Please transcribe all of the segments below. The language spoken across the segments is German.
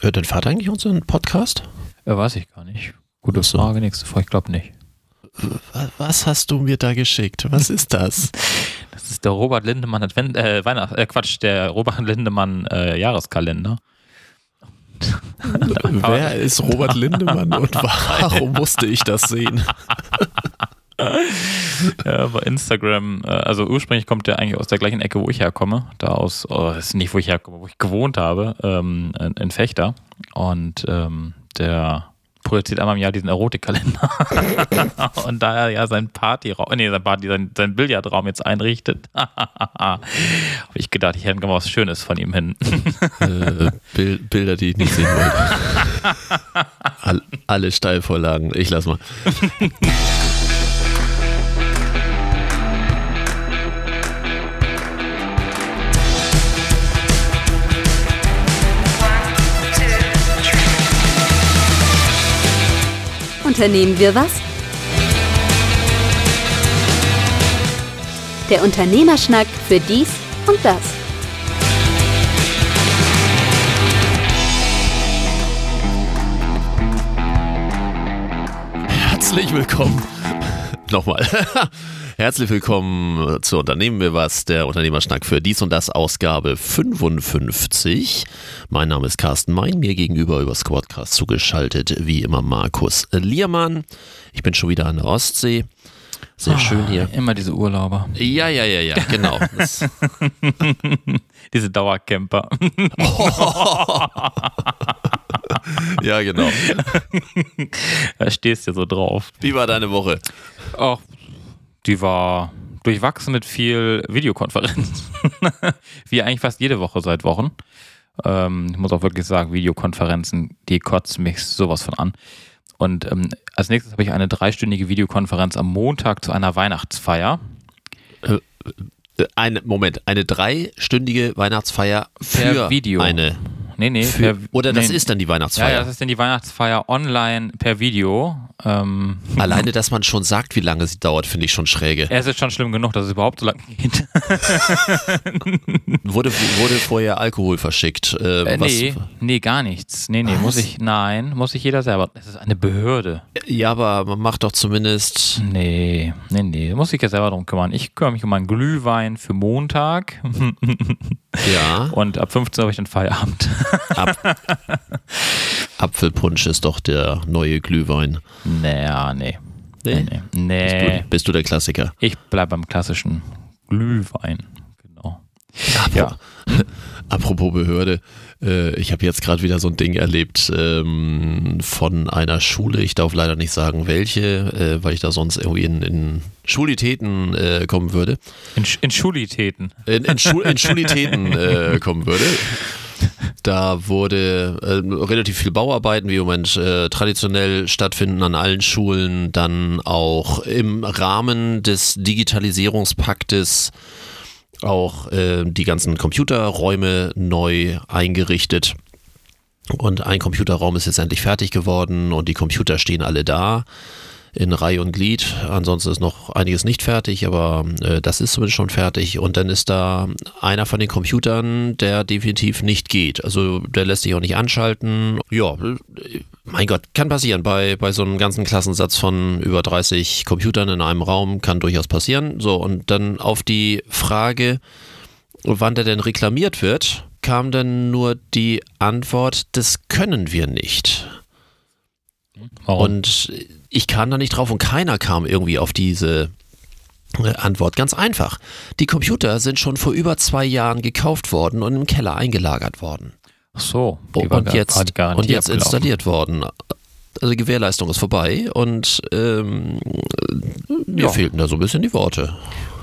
Hört dein Vater eigentlich unseren Podcast? Äh, weiß ich gar nicht. Gute so. Frage, nächste Frage. Ich glaube nicht. Was hast du mir da geschickt? Was ist das? Das ist der Robert Lindemann Advent, äh, Weihnacht, äh, Quatsch, der Robert Lindemann äh, Jahreskalender. Wer ist Robert Lindemann und warum musste ich das sehen? ja, bei Instagram, äh, also ursprünglich kommt der eigentlich aus der gleichen Ecke, wo ich herkomme. Da aus, oh, das ist nicht, wo ich herkomme, wo ich gewohnt habe, ähm, in Fechter. Und ähm, der produziert einmal im Jahr diesen Erotikkalender. und da er ja sein Partyraum, nee, sein Party, sein, sein Billardraum jetzt einrichtet, habe ich gedacht, ich hätte gerne was Schönes von ihm hin. äh, Bild, Bilder, die ich nicht sehen wollte. All, alle Steilvorlagen. Ich lass mal. Unternehmen wir was? Der Unternehmerschnack für dies und das. Herzlich willkommen. Nochmal. Herzlich willkommen zu Unternehmen wir was, der Unternehmerschnack für dies und das Ausgabe 55. Mein Name ist Carsten Mein, mir gegenüber über Squadcast zugeschaltet, wie immer Markus Liermann. Ich bin schon wieder an der Ostsee. Sehr oh, schön hier. Immer diese Urlauber. Ja, ja, ja, ja, genau. diese Dauercamper. ja, genau. Da stehst du so drauf. Wie war deine Woche? Ach, die war durchwachsen mit viel Videokonferenz. Wie eigentlich fast jede Woche seit Wochen. Ähm, ich muss auch wirklich sagen, Videokonferenzen, die kotzen mich sowas von an. Und ähm, als nächstes habe ich eine dreistündige Videokonferenz am Montag zu einer Weihnachtsfeier. Äh, äh eine, Moment, eine dreistündige Weihnachtsfeier für Video. eine Nee, nee. Für, per, oder das nee. ist dann die Weihnachtsfeier. Ja, das ist dann die Weihnachtsfeier online per Video. Ähm, Alleine, dass man schon sagt, wie lange sie dauert, finde ich schon schräge. Es ist schon schlimm genug, dass es überhaupt so lange geht. wurde, wurde vorher Alkohol verschickt? Äh, äh, nee, nee, gar nichts. Nee, nee, was? muss ich, nein, muss ich jeder selber. Es ist eine Behörde. Ja, aber man macht doch zumindest. Nee, nee, nee, muss ich ja selber drum kümmern. Ich kümmere mich um meinen Glühwein für Montag. ja. Und ab 15 Uhr habe ich dann Feierabend. Ab Apfelpunsch ist doch der neue Glühwein. Naja, nee. Nee. nee, nee. Bist, du, bist, du, der Klassiker? Ich bleibe beim klassischen Glühwein. Genau. Ja. Apropos Behörde, äh, ich habe jetzt gerade wieder so ein Ding erlebt ähm, von einer Schule. Ich darf leider nicht sagen, welche, äh, weil ich da sonst irgendwie in, in Schulitäten äh, kommen würde. In, in Schulitäten? In, in, Schu in Schulitäten äh, kommen würde. Da wurde äh, relativ viel Bauarbeiten, wie im Moment äh, traditionell stattfinden an allen Schulen, dann auch im Rahmen des Digitalisierungspaktes auch äh, die ganzen Computerräume neu eingerichtet. Und ein Computerraum ist jetzt endlich fertig geworden und die Computer stehen alle da in Reihe und Glied. Ansonsten ist noch einiges nicht fertig, aber äh, das ist zumindest schon fertig. Und dann ist da einer von den Computern, der definitiv nicht geht. Also der lässt sich auch nicht anschalten. Ja, mein Gott, kann passieren. Bei, bei so einem ganzen Klassensatz von über 30 Computern in einem Raum kann durchaus passieren. So, und dann auf die Frage, wann der denn reklamiert wird, kam dann nur die Antwort, das können wir nicht. Warum? Und ich kam da nicht drauf und keiner kam irgendwie auf diese äh, Antwort. Ganz einfach. Die Computer sind schon vor über zwei Jahren gekauft worden und im Keller eingelagert worden. Ach so. Und jetzt, und jetzt installiert worden. Also die Gewährleistung ist vorbei und ähm, mir ja. fehlten da so ein bisschen die Worte.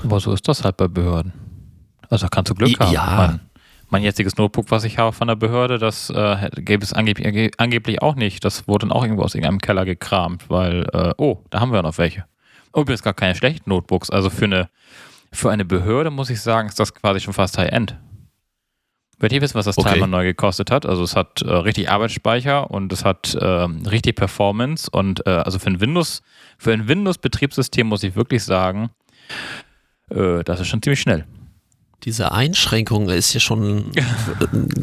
Aber so ist das halt bei Behörden. Also kannst du Glück haben. Ja. Mein, mein jetziges Notebook, was ich habe von der Behörde, das äh, gäbe es angeblich, angeblich auch nicht. Das wurde dann auch irgendwo aus irgendeinem Keller gekramt, weil, äh, oh, da haben wir noch welche. Übrigens gar keine schlechten Notebooks. Also für eine, für eine Behörde muss ich sagen, ist das quasi schon fast High-End. Wollt ihr wissen, was das okay. Mal neu gekostet hat? Also es hat äh, richtig Arbeitsspeicher und es hat äh, richtig Performance und äh, also für ein Windows, für ein Windows-Betriebssystem muss ich wirklich sagen, äh, das ist schon ziemlich schnell. Diese Einschränkung ist ja schon.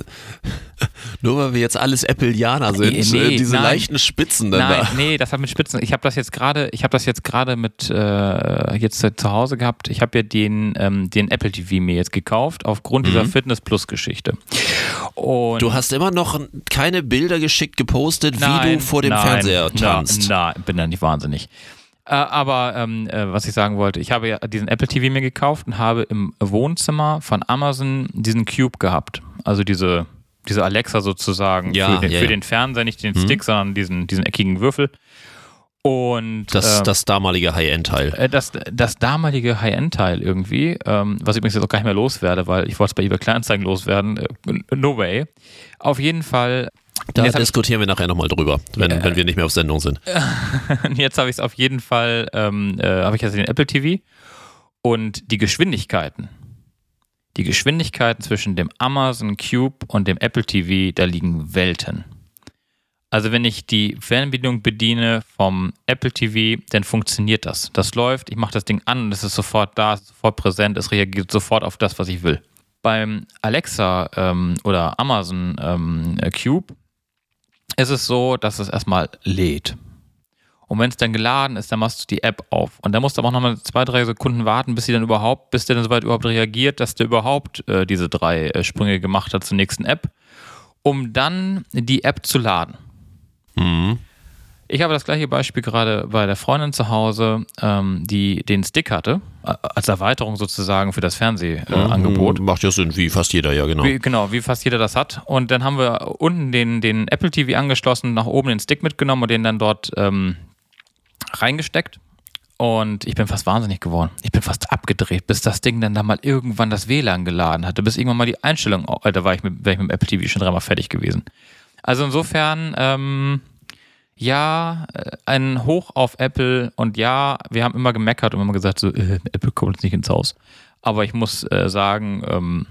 nur weil wir jetzt alles Appleianer sind, Nee, äh, diese nein. leichten Spitzen dann Nein, da. nee, das hat mit Spitzen. Ich habe das jetzt gerade, ich habe das jetzt gerade mit äh, jetzt zu Hause gehabt. Ich habe ja den ähm, den Apple TV mir jetzt gekauft aufgrund dieser Fitness Plus Geschichte. Und Mhm. Du hast immer noch keine Bilder geschickt gepostet, wie Nein, du vor dem nein, Fernseher tanzt. Nein, bin da nicht wahnsinnig. Äh, aber ähm, äh, was ich sagen wollte, ich habe ja diesen Apple TV mir gekauft und habe im Wohnzimmer von Amazon diesen Cube gehabt. Also diese, diese Alexa sozusagen Ja, für, den, ja, für ja. den Fernseher, nicht den Stick, sondern diesen, diesen eckigen Würfel. Und Das, äh, das damalige High-End-Teil. äh, das, das damalige High-End-Teil irgendwie, ähm, was ich übrigens jetzt auch gar nicht mehr loswerde, weil ich wollte es bei eBay Kleinanzeigen loswerden, äh, no way. Auf jeden Fall Da jetzt diskutieren wir nachher nochmal drüber, wenn, Ja. wenn wir nicht mehr auf Sendung sind. Jetzt habe ich es auf jeden Fall, ähm, äh, habe ich jetzt den Apple TV und die Geschwindigkeiten. Die Geschwindigkeiten zwischen dem Amazon Cube und dem Apple TV, da liegen Welten. Also wenn ich die Fernbedienung bediene vom Apple TV, dann funktioniert das. Das läuft, ich mache das Ding an und es ist sofort da, es ist sofort präsent, es reagiert sofort auf das, was ich will. Beim Alexa ähm, oder Amazon ähm, Cube ist es so, dass es erstmal lädt. Und wenn es dann geladen ist, dann machst du die App auf. Und dann musst du aber auch nochmal zwei, drei Sekunden warten, bis sie dann überhaupt, bis der dann soweit überhaupt reagiert, dass der überhaupt äh, diese drei äh, Sprünge gemacht hat zur nächsten App, um dann die App zu laden. Mhm. Ich habe das gleiche Beispiel gerade bei der Freundin zu Hause, ähm, die den Stick hatte, äh, als Erweiterung sozusagen für das Fernsehangebot. Macht ja Sinn, wie fast jeder, ja, genau. Wie, genau, wie fast jeder das hat. Und dann haben wir unten den, den Apple TV angeschlossen, nach oben den Stick mitgenommen und den dann dort ähm, reingesteckt. Und ich bin fast wahnsinnig geworden. Ich bin fast abgedreht, bis das Ding dann da mal irgendwann das WLAN geladen hatte, bis irgendwann mal die Einstellung, oh, da war ich mit, wäre ich mit dem Apple TV schon dreimal fertig gewesen. Also insofern, ähm, ja, äh, ein Hoch auf Apple und ja, wir haben immer gemeckert und immer gesagt, so, äh, Apple kommt jetzt nicht ins Haus. Aber ich muss äh, sagen, ähm,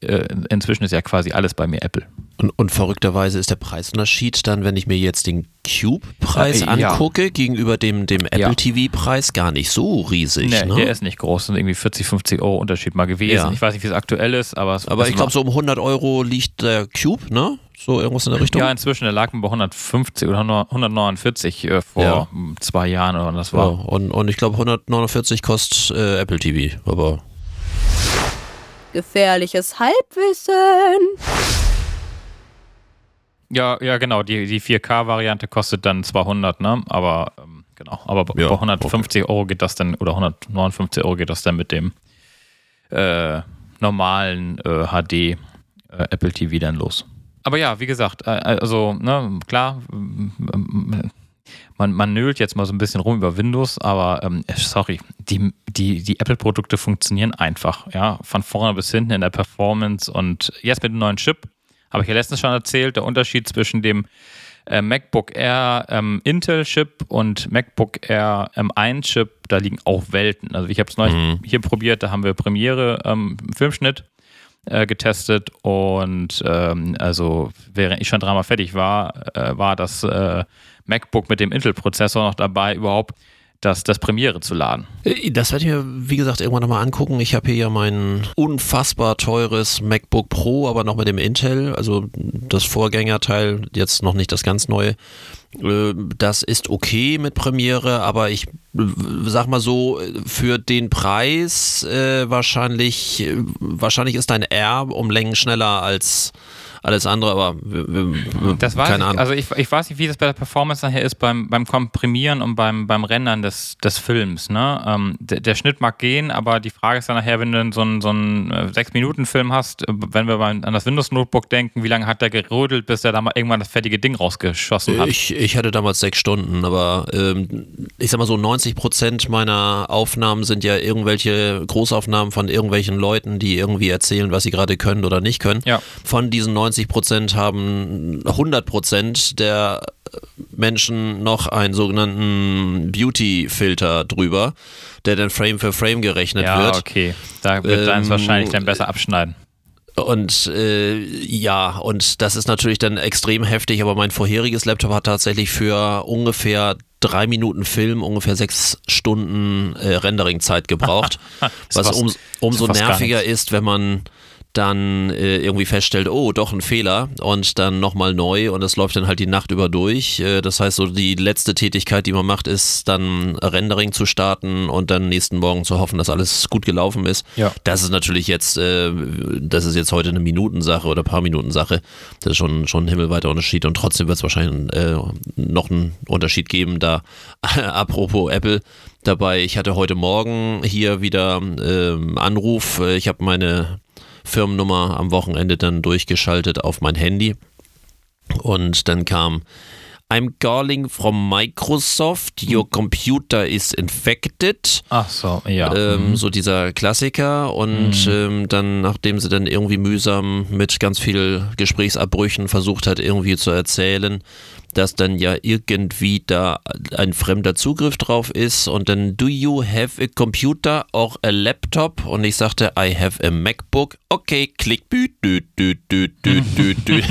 äh, inzwischen ist ja quasi alles bei mir Apple. Und, und verrückterweise ist der Preisunterschied dann, wenn ich mir jetzt den Cube-Preis Äh, ja. angucke, gegenüber dem, dem Apple Ja. TV-Preis gar nicht so riesig. Nee, ne? der ist nicht groß, sind irgendwie 40, 50 Euro Unterschied mal gewesen. Ja. Ich weiß nicht, wie es aktuell ist, aber es Aber ich glaube, so um 100 Euro liegt der Cube, ne? So irgendwas in der Richtung. Ja, inzwischen, der lag bei 150 oder 149 äh, vor Ja. zwei Jahren oder was das Ja, war. und, und ich glaube, 149 kostet äh, Apple TV. Aber Gefährliches Halbwissen. Ja, ja, genau. Die, die 4K-Variante kostet dann 200, ne? Aber ähm, genau. Aber bei Ja, 150 Euro geht das dann, oder 159 Euro geht das dann mit dem äh, normalen äh, HD äh, Apple TV dann los. Aber ja, wie gesagt, äh, also, ne, klar, ähm, man, man nölt jetzt mal so ein bisschen rum über Windows, aber ähm, sorry, die, die, die Apple-Produkte funktionieren einfach, ja, von vorne bis hinten in der Performance und jetzt mit dem neuen Chip, habe ich ja letztens schon erzählt, der Unterschied zwischen dem äh, MacBook Air ähm, Intel-Chip und MacBook Air M1-Chip, da liegen auch Welten. Also ich habe es neulich hier probiert, da haben wir Premiere ähm, Filmschnitt äh, getestet und ähm, also während ich schon dreimal fertig war, äh, war das äh, MacBook mit dem Intel-Prozessor noch dabei, überhaupt das, das Premiere zu laden. Äh, Das werde ich mir, wie gesagt, irgendwann nochmal angucken. Ich habe hier ja mein unfassbar teures MacBook Pro, aber noch mit dem Intel, also das Vorgängerteil, jetzt noch nicht das ganz neue. Äh, Das ist okay mit Premiere, aber ich äh, sag mal so, für den Preis äh, wahrscheinlich, äh, wahrscheinlich ist dein R um Längen schneller als alles andere, aber wir, wir, Das weiß keine ich, Ahnung. also ich, ich weiß nicht, wie das bei der Performance nachher ist beim, beim Komprimieren und beim, beim Rendern des, des Films. Ne? Ähm, der, der Schnitt mag gehen, aber die Frage ist dann nachher, wenn du so einen, so einen äh, 6-Minuten-Film hast, äh, wenn wir an das Windows-Notebook denken, wie lange hat der gerödelt, bis er da mal irgendwann das fertige Ding rausgeschossen hat? Ich, ich hatte damals sechs Stunden, aber ähm, ich sag mal so 90 Prozent meiner Aufnahmen sind ja irgendwelche Großaufnahmen von irgendwelchen Leuten, die irgendwie erzählen, was sie gerade können oder nicht können. Ja. Von diesen 90 Prozent haben 100 Prozent der Menschen noch einen sogenannten Beauty-Filter drüber, der dann Frame für Frame gerechnet ja, wird. okay. Da wird Ähm, deins wahrscheinlich dann besser abschneiden. Und äh, ja, und das ist natürlich dann extrem heftig, aber mein vorheriges Laptop hat tatsächlich für ungefähr drei Minuten Film ungefähr sechs Stunden äh, Renderingzeit gebraucht. was fast- um, umso nerviger ist, wenn man dann äh, irgendwie feststellt, oh, doch ein Fehler und dann nochmal neu und das läuft dann halt die Nacht über durch. Äh, das heißt, so die letzte Tätigkeit, die man macht, ist dann Rendering zu starten und dann nächsten Morgen zu hoffen, dass alles gut gelaufen ist. Ja. Das ist natürlich jetzt, äh, das ist jetzt heute eine Minutensache oder paar Minuten Sache. Das ist schon, schon ein himmelweiter Unterschied und trotzdem wird es wahrscheinlich äh, noch einen Unterschied geben, da apropos Apple. Dabei, ich hatte heute Morgen hier wieder ähm, Anruf. Äh, Ich habe meine Firmennummer am Wochenende dann durchgeschaltet auf mein Handy. Und dann kam I'm calling from Microsoft, your computer is infected. Ach so, ja. Ähm, so dieser Klassiker und ähm, dann, nachdem sie dann irgendwie mühsam mit ganz viel Gesprächsabbrüchen versucht hat, irgendwie zu erzählen, dass dann ja irgendwie da ein fremder Zugriff drauf ist und dann, do you have a computer or a laptop? Und ich sagte, I have a MacBook. Okay, klick, dü, dü, dü, dü, dü, dü.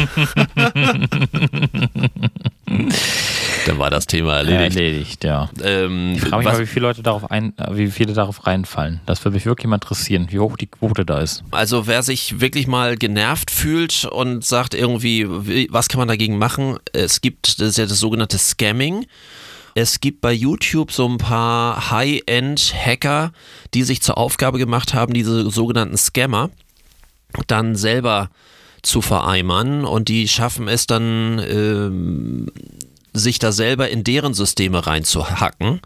dann war das Thema erledigt. Erledigt, ja. Ähm, Ich frage mich was- mal, wie viele Leute darauf ein, äh, wie viele darauf reinfallen. Das würde mich wirklich mal interessieren, wie hoch die Quote da ist. Also wer sich wirklich mal genervt fühlt und sagt irgendwie, wie- was kann man dagegen machen? Es gibt, das ja das sogenannte Scamming. Es gibt bei YouTube so ein paar High-End-Hacker, die sich zur Aufgabe gemacht haben, diese sogenannten Scammer dann selber zu vereimern und die schaffen es dann, ähm, sich da selber in deren Systeme reinzuhacken.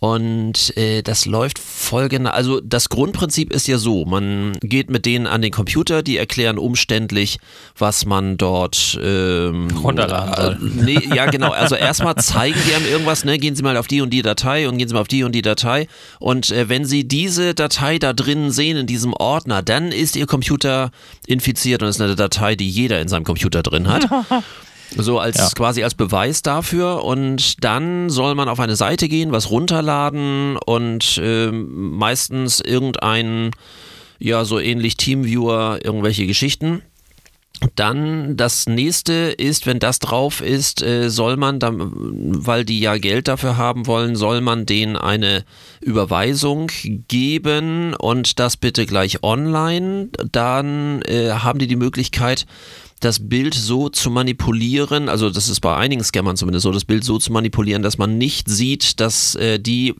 Und äh, das läuft folgende, also das Grundprinzip ist ja so, man geht mit denen an den Computer, die erklären umständlich, was man dort ähm, Runterladen soll. äh, nee, ja genau, also erstmal zeigen die einem irgendwas, ne, gehen Sie mal auf die und die Datei und gehen Sie mal auf die und die Datei und äh, wenn Sie diese Datei da drin sehen in diesem Ordner, dann ist Ihr Computer infiziert und ist eine Datei, die jeder in seinem Computer drin hat. So als Ja. quasi als Beweis dafür und dann soll man auf eine Seite gehen, was runterladen und ähm, meistens irgendein, ja, so ähnlich Teamviewer, irgendwelche Geschichten. Dann das nächste ist, wenn das drauf ist, äh, soll man, dann, weil die ja Geld dafür haben wollen, soll man denen eine Überweisung geben und das bitte gleich online. Dann äh, haben die die Möglichkeit, das Bild so zu manipulieren, also das ist bei einigen Scammern zumindest so, das Bild so zu manipulieren, dass man nicht sieht, dass äh, die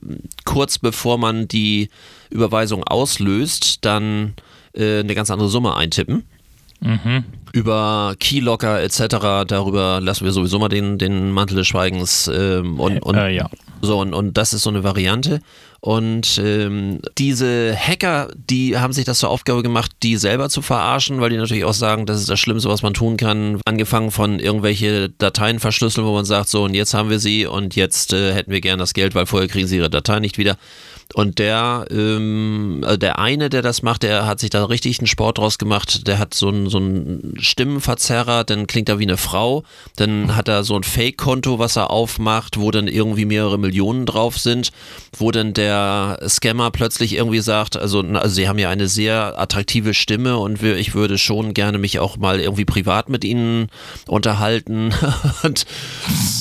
kurz bevor man die Überweisung auslöst, dann äh, eine ganz andere Summe eintippen über Keylocker etc. Darüber lassen wir sowieso mal den, den Mantel des Schweigens ähm, und, und äh, ja. So und, und das ist so eine Variante. Und ähm, diese Hacker, die haben sich das zur Aufgabe gemacht, die selber zu verarschen, weil die natürlich auch sagen, das ist das Schlimmste, was man tun kann. Angefangen von irgendwelche Dateien verschlüsseln, wo man sagt, so und jetzt haben wir sie und jetzt äh, hätten wir gern das Geld, weil vorher kriegen sie ihre Datei nicht wieder. Und der, ähm, also der eine, der das macht, der hat sich da richtig einen Sport draus gemacht. Der hat so einen, so einen Stimmenverzerrer, dann klingt er wie eine Frau. Dann hat er so ein Fake-Konto, was er aufmacht, wo dann irgendwie mehrere Millionen drauf sind, wo dann der Scammer plötzlich irgendwie sagt, also, also sie haben ja eine sehr attraktive Stimme und ich würde schon gerne mich auch mal irgendwie privat mit ihnen unterhalten. und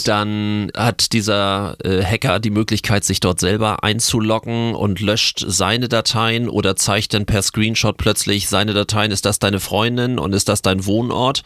dann hat dieser äh, Hacker die Möglichkeit, sich dort selber einzuloggen und löscht seine Dateien oder zeigt dann per Screenshot plötzlich seine Dateien, ist das deine Freundin und ist das dein Wohnort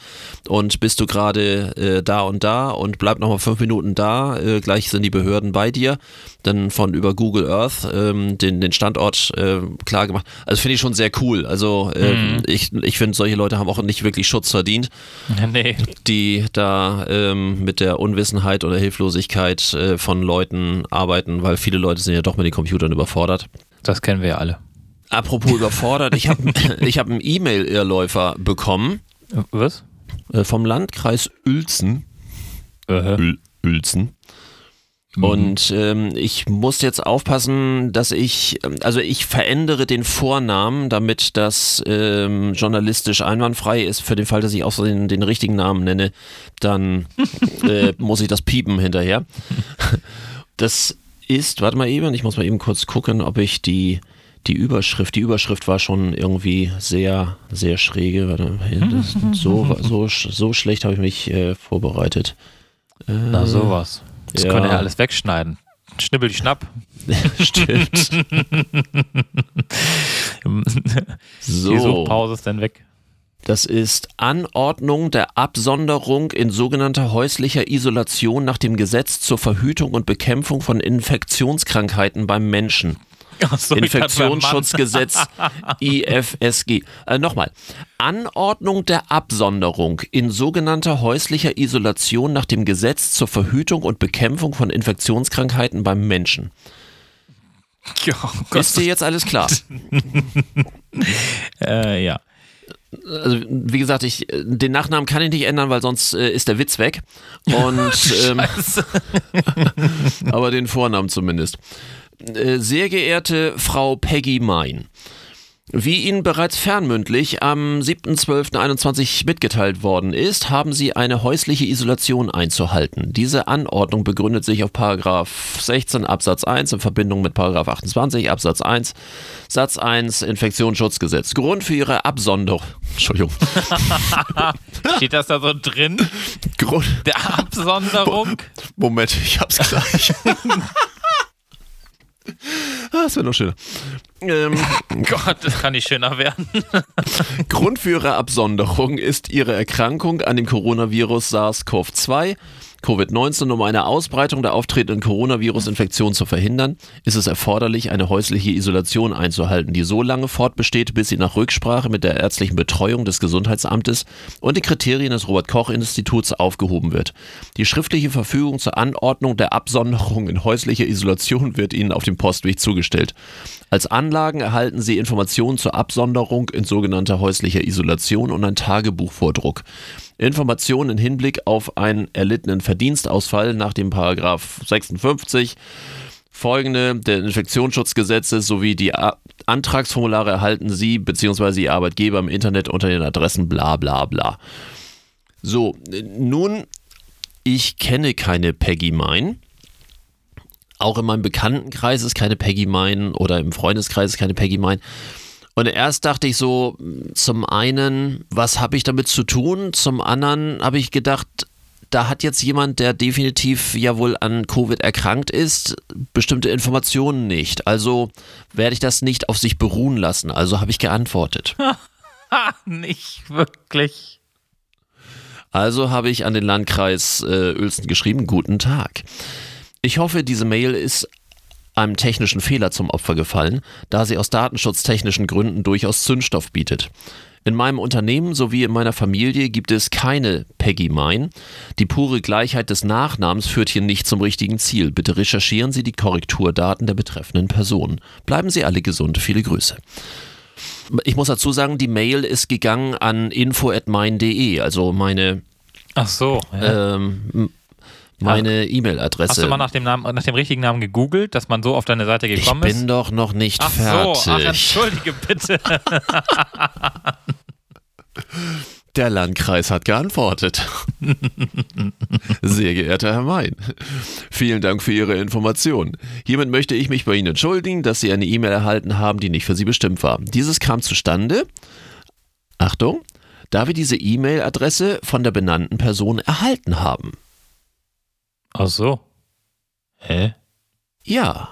und bist du gerade äh, da und da und bleib nochmal fünf Minuten da, äh, gleich sind die Behörden bei dir. Dann von über Google Earth ähm, den, den Standort äh, klar gemacht. Also finde ich schon sehr cool. Also äh, ich, ich finde, solche Leute haben auch nicht wirklich Schutz verdient nee. die da ähm, mit der Unwissenheit oder Hilflosigkeit äh, von Leuten arbeiten, weil viele Leute sind ja doch mit den Computern überfordert. Das kennen wir ja alle. Apropos überfordert, ich habe ich hab einen E-Mail-Irrläufer bekommen Was? äh, vom Landkreis Uelzen. Äh, Ül Uelzen. Und ähm, ich muss jetzt aufpassen, dass ich, ähm, also ich verändere den Vornamen, damit das ähm, journalistisch einwandfrei ist. Für den Fall, dass ich auch so den, den richtigen Namen nenne, dann äh, muss ich das piepen hinterher. Das ist, warte mal eben, ich muss mal eben kurz gucken, ob ich die die Überschrift, die Überschrift war schon irgendwie sehr, sehr schräge. Warte, das, so, so, so schlecht habe ich mich äh, vorbereitet. Äh, Na sowas. Das ja. können ja alles wegschneiden. Schnibbel die Schnapp. Stimmt. so. Die Suchpause ist dann weg. Das ist Anordnung der Absonderung in sogenannter häuslicher Isolation nach dem Gesetz zur Verhütung und Bekämpfung von Infektionskrankheiten beim Menschen. So, Infektionsschutzgesetz IFSG. Äh, Nochmal. Anordnung der Absonderung in sogenannter häuslicher Isolation nach dem Gesetz zur Verhütung und Bekämpfung von Infektionskrankheiten beim Menschen. Ja, oh Ist dir jetzt alles klar? äh, ja. Also, wie gesagt, ich, den Nachnamen kann ich nicht ändern, weil sonst äh, ist der Witz weg. Und ähm, aber den Vornamen zumindest. Äh, sehr geehrte Frau Peggy Mein, wie Ihnen bereits fernmündlich am 7.12.21 mitgeteilt worden ist, haben Sie eine häusliche Isolation einzuhalten. Diese Anordnung begründet sich auf Paragraph 16 Absatz 1 in Verbindung mit Paragraph 28 Absatz 1 Satz 1 Infektionsschutzgesetz. Grund für Ihre Absonderung. Entschuldigung. Steht das da so drin? Grund der Absonderung? Moment, ich hab's gleich. Ah, das wäre noch schöner. Ähm, Gott, das kann nicht schöner werden. Grund für ihre Absonderung ist ihre Erkrankung an dem Coronavirus SARS-CoV-2 Covid-19, um eine Ausbreitung der auftretenden Coronavirus-Infektion zu verhindern, ist es erforderlich, eine häusliche Isolation einzuhalten, die so lange fortbesteht, bis sie nach Rücksprache mit der ärztlichen Betreuung des Gesundheitsamtes und den Kriterien des Robert-Koch-Instituts aufgehoben wird. Die schriftliche Verfügung zur Anordnung der Absonderung in häuslicher Isolation wird Ihnen auf dem Postweg zugestellt. Als Anlagen erhalten Sie Informationen zur Absonderung in sogenannter häuslicher Isolation und ein Tagebuchvordruck. Informationen im Hinblick auf einen erlittenen Verdienstausfall nach dem Paragraph 56 folgende der Infektionsschutzgesetzes sowie die A Antragsformulare erhalten Sie bzw. Ihr Arbeitgeber im Internet unter den Adressen bla bla bla. So, nun, ich kenne keine Peggy Mine. Auch in meinem Bekanntenkreis ist keine Peggy Mine oder im Freundeskreis ist keine Peggy Mine. Und erst dachte ich so, zum einen, was habe ich damit zu tun? Zum anderen habe ich gedacht, da hat jetzt jemand, der definitiv ja wohl an Covid erkrankt ist, bestimmte Informationen nicht. Also werde ich das nicht auf sich beruhen lassen. Also habe ich geantwortet. nicht wirklich. Also habe ich an den Landkreis äh, Uelzen geschrieben, guten Tag. Ich hoffe, diese Mail ist einem technischen Fehler zum Opfer gefallen, da sie aus datenschutztechnischen Gründen durchaus Zündstoff bietet. In meinem Unternehmen sowie in meiner Familie gibt es keine Peggy Mine. Die pure Gleichheit des Nachnamens führt hier nicht zum richtigen Ziel. Bitte recherchieren Sie die Korrekturdaten der betreffenden Person. Bleiben Sie alle gesund. Viele Grüße. Ich muss dazu sagen, die Mail ist gegangen an info@mein.de, also meine Ach so. Ja. Ähm, meine E-Mail-Adresse. Hast du mal nach dem, Namen, nach dem richtigen Namen gegoogelt, dass man so auf deine Seite gekommen ist? ist? Ich bin doch noch nicht ach fertig. So, ach, entschuldige bitte. Der Landkreis hat geantwortet. Sehr geehrter Herr Mein, vielen Dank für Ihre Information. Hiermit möchte ich mich bei Ihnen entschuldigen, dass Sie eine E-Mail erhalten haben, die nicht für Sie bestimmt war. Dieses kam zustande, Achtung, da wir diese E-Mail-Adresse von der benannten Person erhalten haben. Ach so. Hä? Ja,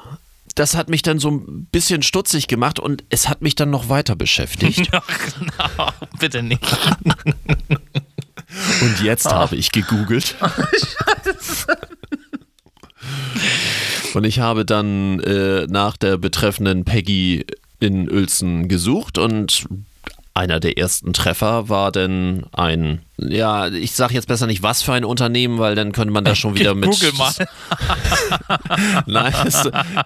das hat mich dann so ein bisschen stutzig gemacht und es hat mich dann noch weiter beschäftigt. Ach, no, bitte nicht. Und jetzt oh. habe ich gegoogelt. Oh, Scheiße. Und ich habe dann äh, nach der betreffenden Peggy in Uelzen gesucht und einer der ersten Treffer war denn ein, ja, ich sage jetzt besser nicht was für ein Unternehmen, weil dann könnte man da schon wieder mit. Google mal. Nein,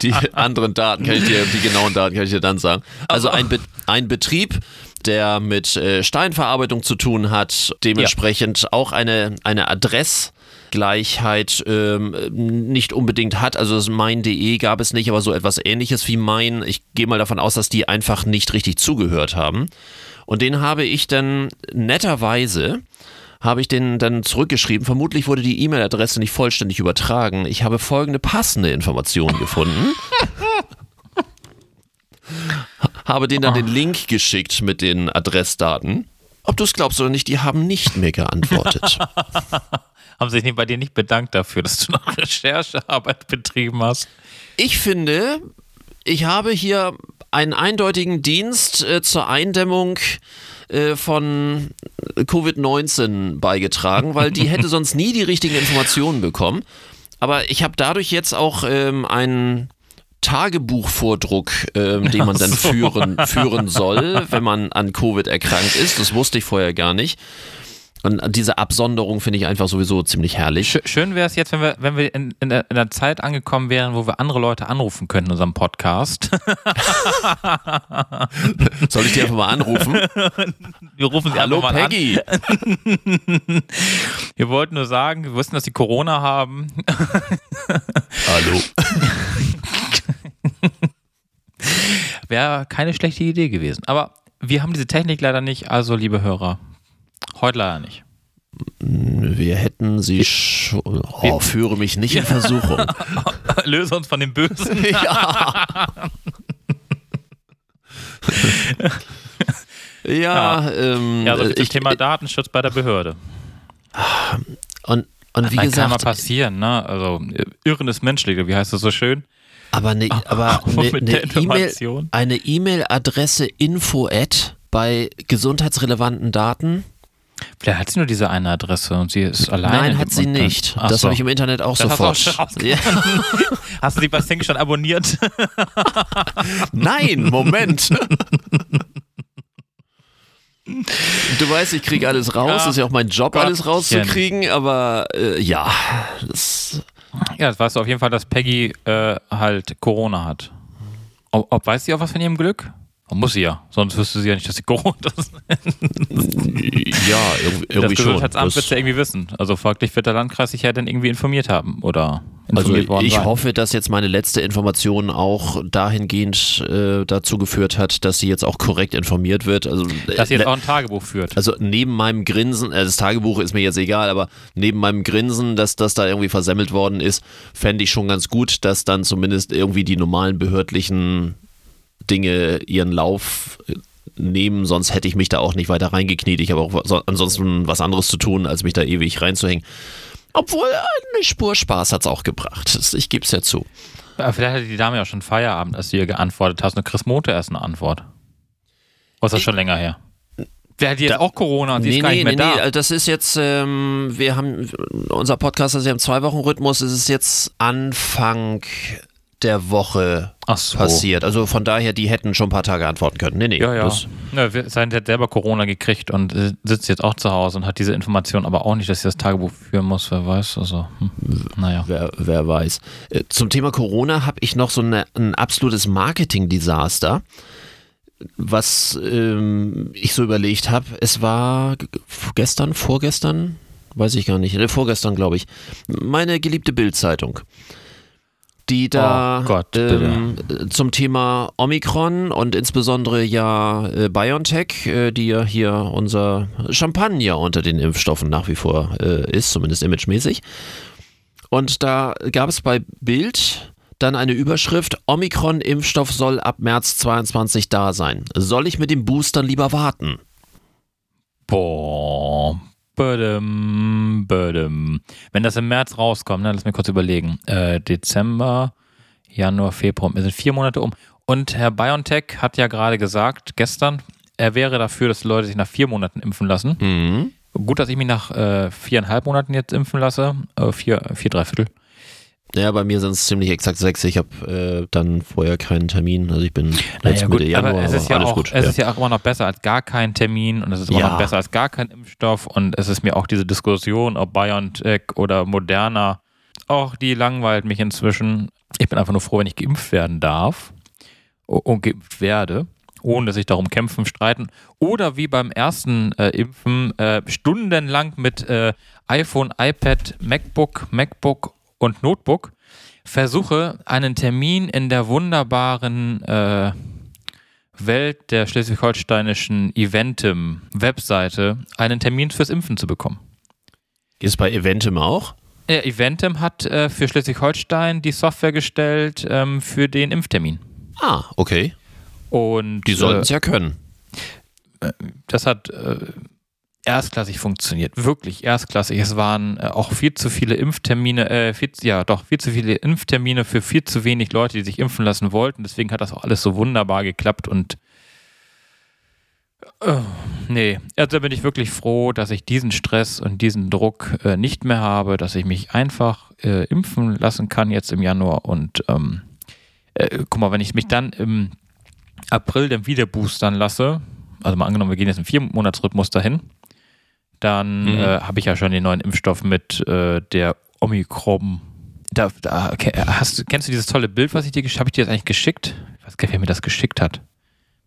die anderen Daten kann ich dir, die genauen Daten kann ich dir dann sagen. Also ein, Be ein Betrieb, der mit äh, Steinverarbeitung zu tun hat, dementsprechend ja. auch eine, eine Adresse. Gleichheit ähm, nicht unbedingt hat. Also das mein.de gab es nicht, aber so etwas ähnliches wie mein. Ich gehe mal davon aus, dass die einfach nicht richtig zugehört haben. Und den habe ich dann netterweise habe ich den dann zurückgeschrieben. Vermutlich wurde die E-Mail-Adresse nicht vollständig übertragen. Ich habe folgende passende Informationen gefunden. habe denen dann den Link geschickt mit den Adressdaten. Ob du es glaubst oder nicht, die haben nicht mehr geantwortet. Haben sich bei dir nicht bedankt dafür, dass du noch Recherchearbeit betrieben hast? Ich finde, ich habe hier einen eindeutigen Dienst äh, zur Eindämmung äh, von Covid-19 beigetragen, weil die hätte sonst nie die richtigen Informationen bekommen. Aber ich habe dadurch jetzt auch ähm, einen Tagebuchvordruck, ähm, den man dann so. führen, führen soll, wenn man an Covid erkrankt ist. Das wusste ich vorher gar nicht. Und diese Absonderung finde ich einfach sowieso ziemlich herrlich. Sch schön wäre es jetzt, wenn wir, wenn wir in, in, der, in der Zeit angekommen wären, wo wir andere Leute anrufen können in unserem Podcast. Soll ich dir einfach mal anrufen? Wir rufen sie Hallo einfach mal Peggy. an. Wir wollten nur sagen, wir wussten, dass sie Corona haben. Hallo. Wäre keine schlechte Idee gewesen. Aber wir haben diese Technik leider nicht, also liebe Hörer, heute leider nicht. Wir hätten sie schon. Oh, führe mich nicht in Versuchung. Löse uns von dem Bösen. ja. ja, ähm, Ja, so ich, Thema Datenschutz bei der Behörde. und, und wie Das kann mal gesagt, passieren, ne? Also irrenes Menschliche, wie heißt das so schön? aber eine aber Auch eine, mit der eine E-Mail, Information. eine E-Mail-Adresse info at bei gesundheitsrelevanten Daten. Vielleicht hat sie nur diese eine Adresse und sie ist alleine. Nein, in hat sie nicht. Ach das so. habe ich im Internet auch Das hast du auch sofort. ja. Hast du die bei Sync schon abonniert? Nein, Moment. Du weißt, ich kriege alles raus. Ja. Das ist ja auch mein Job, alles rauszukriegen. Aber äh, ja, das, ja, das weißt du auf jeden Fall, dass Peggy äh, halt Corona hat. Ob, ob weiß sie auch was von ihrem Glück? Muss sie ja, sonst wüsste sie ja nicht, dass sie Corona ist. ja, irgendwie, Das schon. Gesundheitsamt wird Das, es ja irgendwie wissen. Also folglich wird der Landkreis sich ja dann irgendwie informiert haben oder also informiert worden ich sein. hoffe, dass jetzt meine letzte Information auch dahingehend äh, dazu geführt hat, dass sie jetzt auch korrekt informiert wird. Also, dass sie äh, jetzt auch ein Tagebuch führt. Also neben meinem Grinsen, äh, das Tagebuch ist mir jetzt egal, aber neben meinem Grinsen, dass das da irgendwie versemmelt worden ist, fände ich schon ganz gut, dass dann zumindest irgendwie die normalen behördlichen Dinge ihren Lauf äh, nehmen, sonst hätte ich mich da auch nicht weiter reingekniet. Ich habe auch so, ansonsten was anderes zu tun, als mich da ewig reinzuhängen. Obwohl eine Spur Spaß hat es auch gebracht. Ich gebe es ja zu. Aber vielleicht hatte die Dame ja schon Feierabend, als du ihr geantwortet hast und Chris Mote erst eine Antwort. Oder ist das schon länger her? Wer hat jetzt Da- auch Corona und sie ist gar nicht mehr da? also das ist jetzt, ähm, wir haben, unser Podcast ist ja im Zwei-Wochen-Rhythmus, es ist jetzt Anfang der Woche so. passiert. Also von daher, die hätten schon ein paar Tage antworten können. Nee, nee. Ja, ja. Ja Sein hat selber Corona gekriegt und äh, sitzt jetzt auch zu Hause und hat diese Information aber auch nicht, dass sie das Tagebuch führen muss, wer weiß. Also, hm. naja. wer, wer weiß. Äh, Zum Thema Corona habe ich noch so eine, ein absolutes Marketing-Desaster, was ähm, ich so überlegt habe. Es war gestern, vorgestern, weiß ich gar nicht, äh, vorgestern glaube ich, meine geliebte Bild-Zeitung. Die da Oh Gott, ähm, zum Thema Omikron und insbesondere ja äh, BioNTech, äh, die ja hier unser Champagner unter den Impfstoffen nach wie vor äh, ist, zumindest imagemäßig. Und da gab es bei Bild dann eine Überschrift, Omikron-Impfstoff soll ab März 22 da sein. Soll ich mit dem Boostern lieber warten? Boah. Bödem, bödem. Wenn das im März rauskommt, ne, lass mich kurz überlegen. Äh, Dezember, Januar, Februar, wir sind vier Monate um. Und Herr BioNTech hat ja gerade gesagt, gestern, er wäre dafür, dass die Leute sich nach vier Monaten impfen lassen. Mhm. Gut, dass ich mich nach äh, viereinhalb Monaten jetzt impfen lasse. Äh, vier, vier, drei Viertel. Ja, bei mir sind es ziemlich exakt sechs. Ich habe äh, dann vorher keinen Termin. Also ich bin jetzt Mitte Januar, aber es ist ja alles auch, gut. es ja. ist ja auch immer noch besser als gar kein Termin und es ist immer Ja. noch besser als gar kein Impfstoff und es ist mir auch diese Diskussion, ob BioNTech oder Moderna, auch die langweilt mich inzwischen. Ich bin einfach nur froh, wenn ich geimpft werden darf und geimpft werde, ohne dass ich darum kämpfen, streiten oder wie beim ersten äh, Impfen äh, stundenlang mit äh, iPhone, iPad, MacBook, MacBook und Notebook versuche, einen Termin in der wunderbaren äh, Welt der schleswig-holsteinischen Eventim-Webseite einen Termin fürs Impfen zu bekommen. Ist bei Eventim auch? Äh, Eventim hat äh, für Schleswig-Holstein die Software gestellt ähm, für den Impftermin. Ah, okay. Und Die sollten es äh, ja können. das hat äh, erstklassig funktioniert. Wirklich erstklassig. Es waren äh, auch viel zu viele Impftermine, äh, viel, ja doch, viel zu viele Impftermine für viel zu wenig Leute, die sich impfen lassen wollten. Deswegen hat das auch alles so wunderbar geklappt und äh, nee, also bin ich wirklich froh, dass ich diesen Stress und diesen Druck äh, nicht mehr habe, dass ich mich einfach äh, impfen lassen kann jetzt im Januar und ähm, äh, guck mal, wenn ich mich dann im April dann wieder boostern lasse, also mal angenommen, wir gehen jetzt im Vier-Monats-Rhythmus dahin, dann Mhm. äh, habe ich ja schon den neuen Impfstoff mit äh, der Omikron. Da, da, okay, hast, du- kennst du dieses tolle Bild, was ich dir geschickt habe? ich dir das eigentlich geschickt? Ich weiß gar nicht, wer mir das geschickt hat.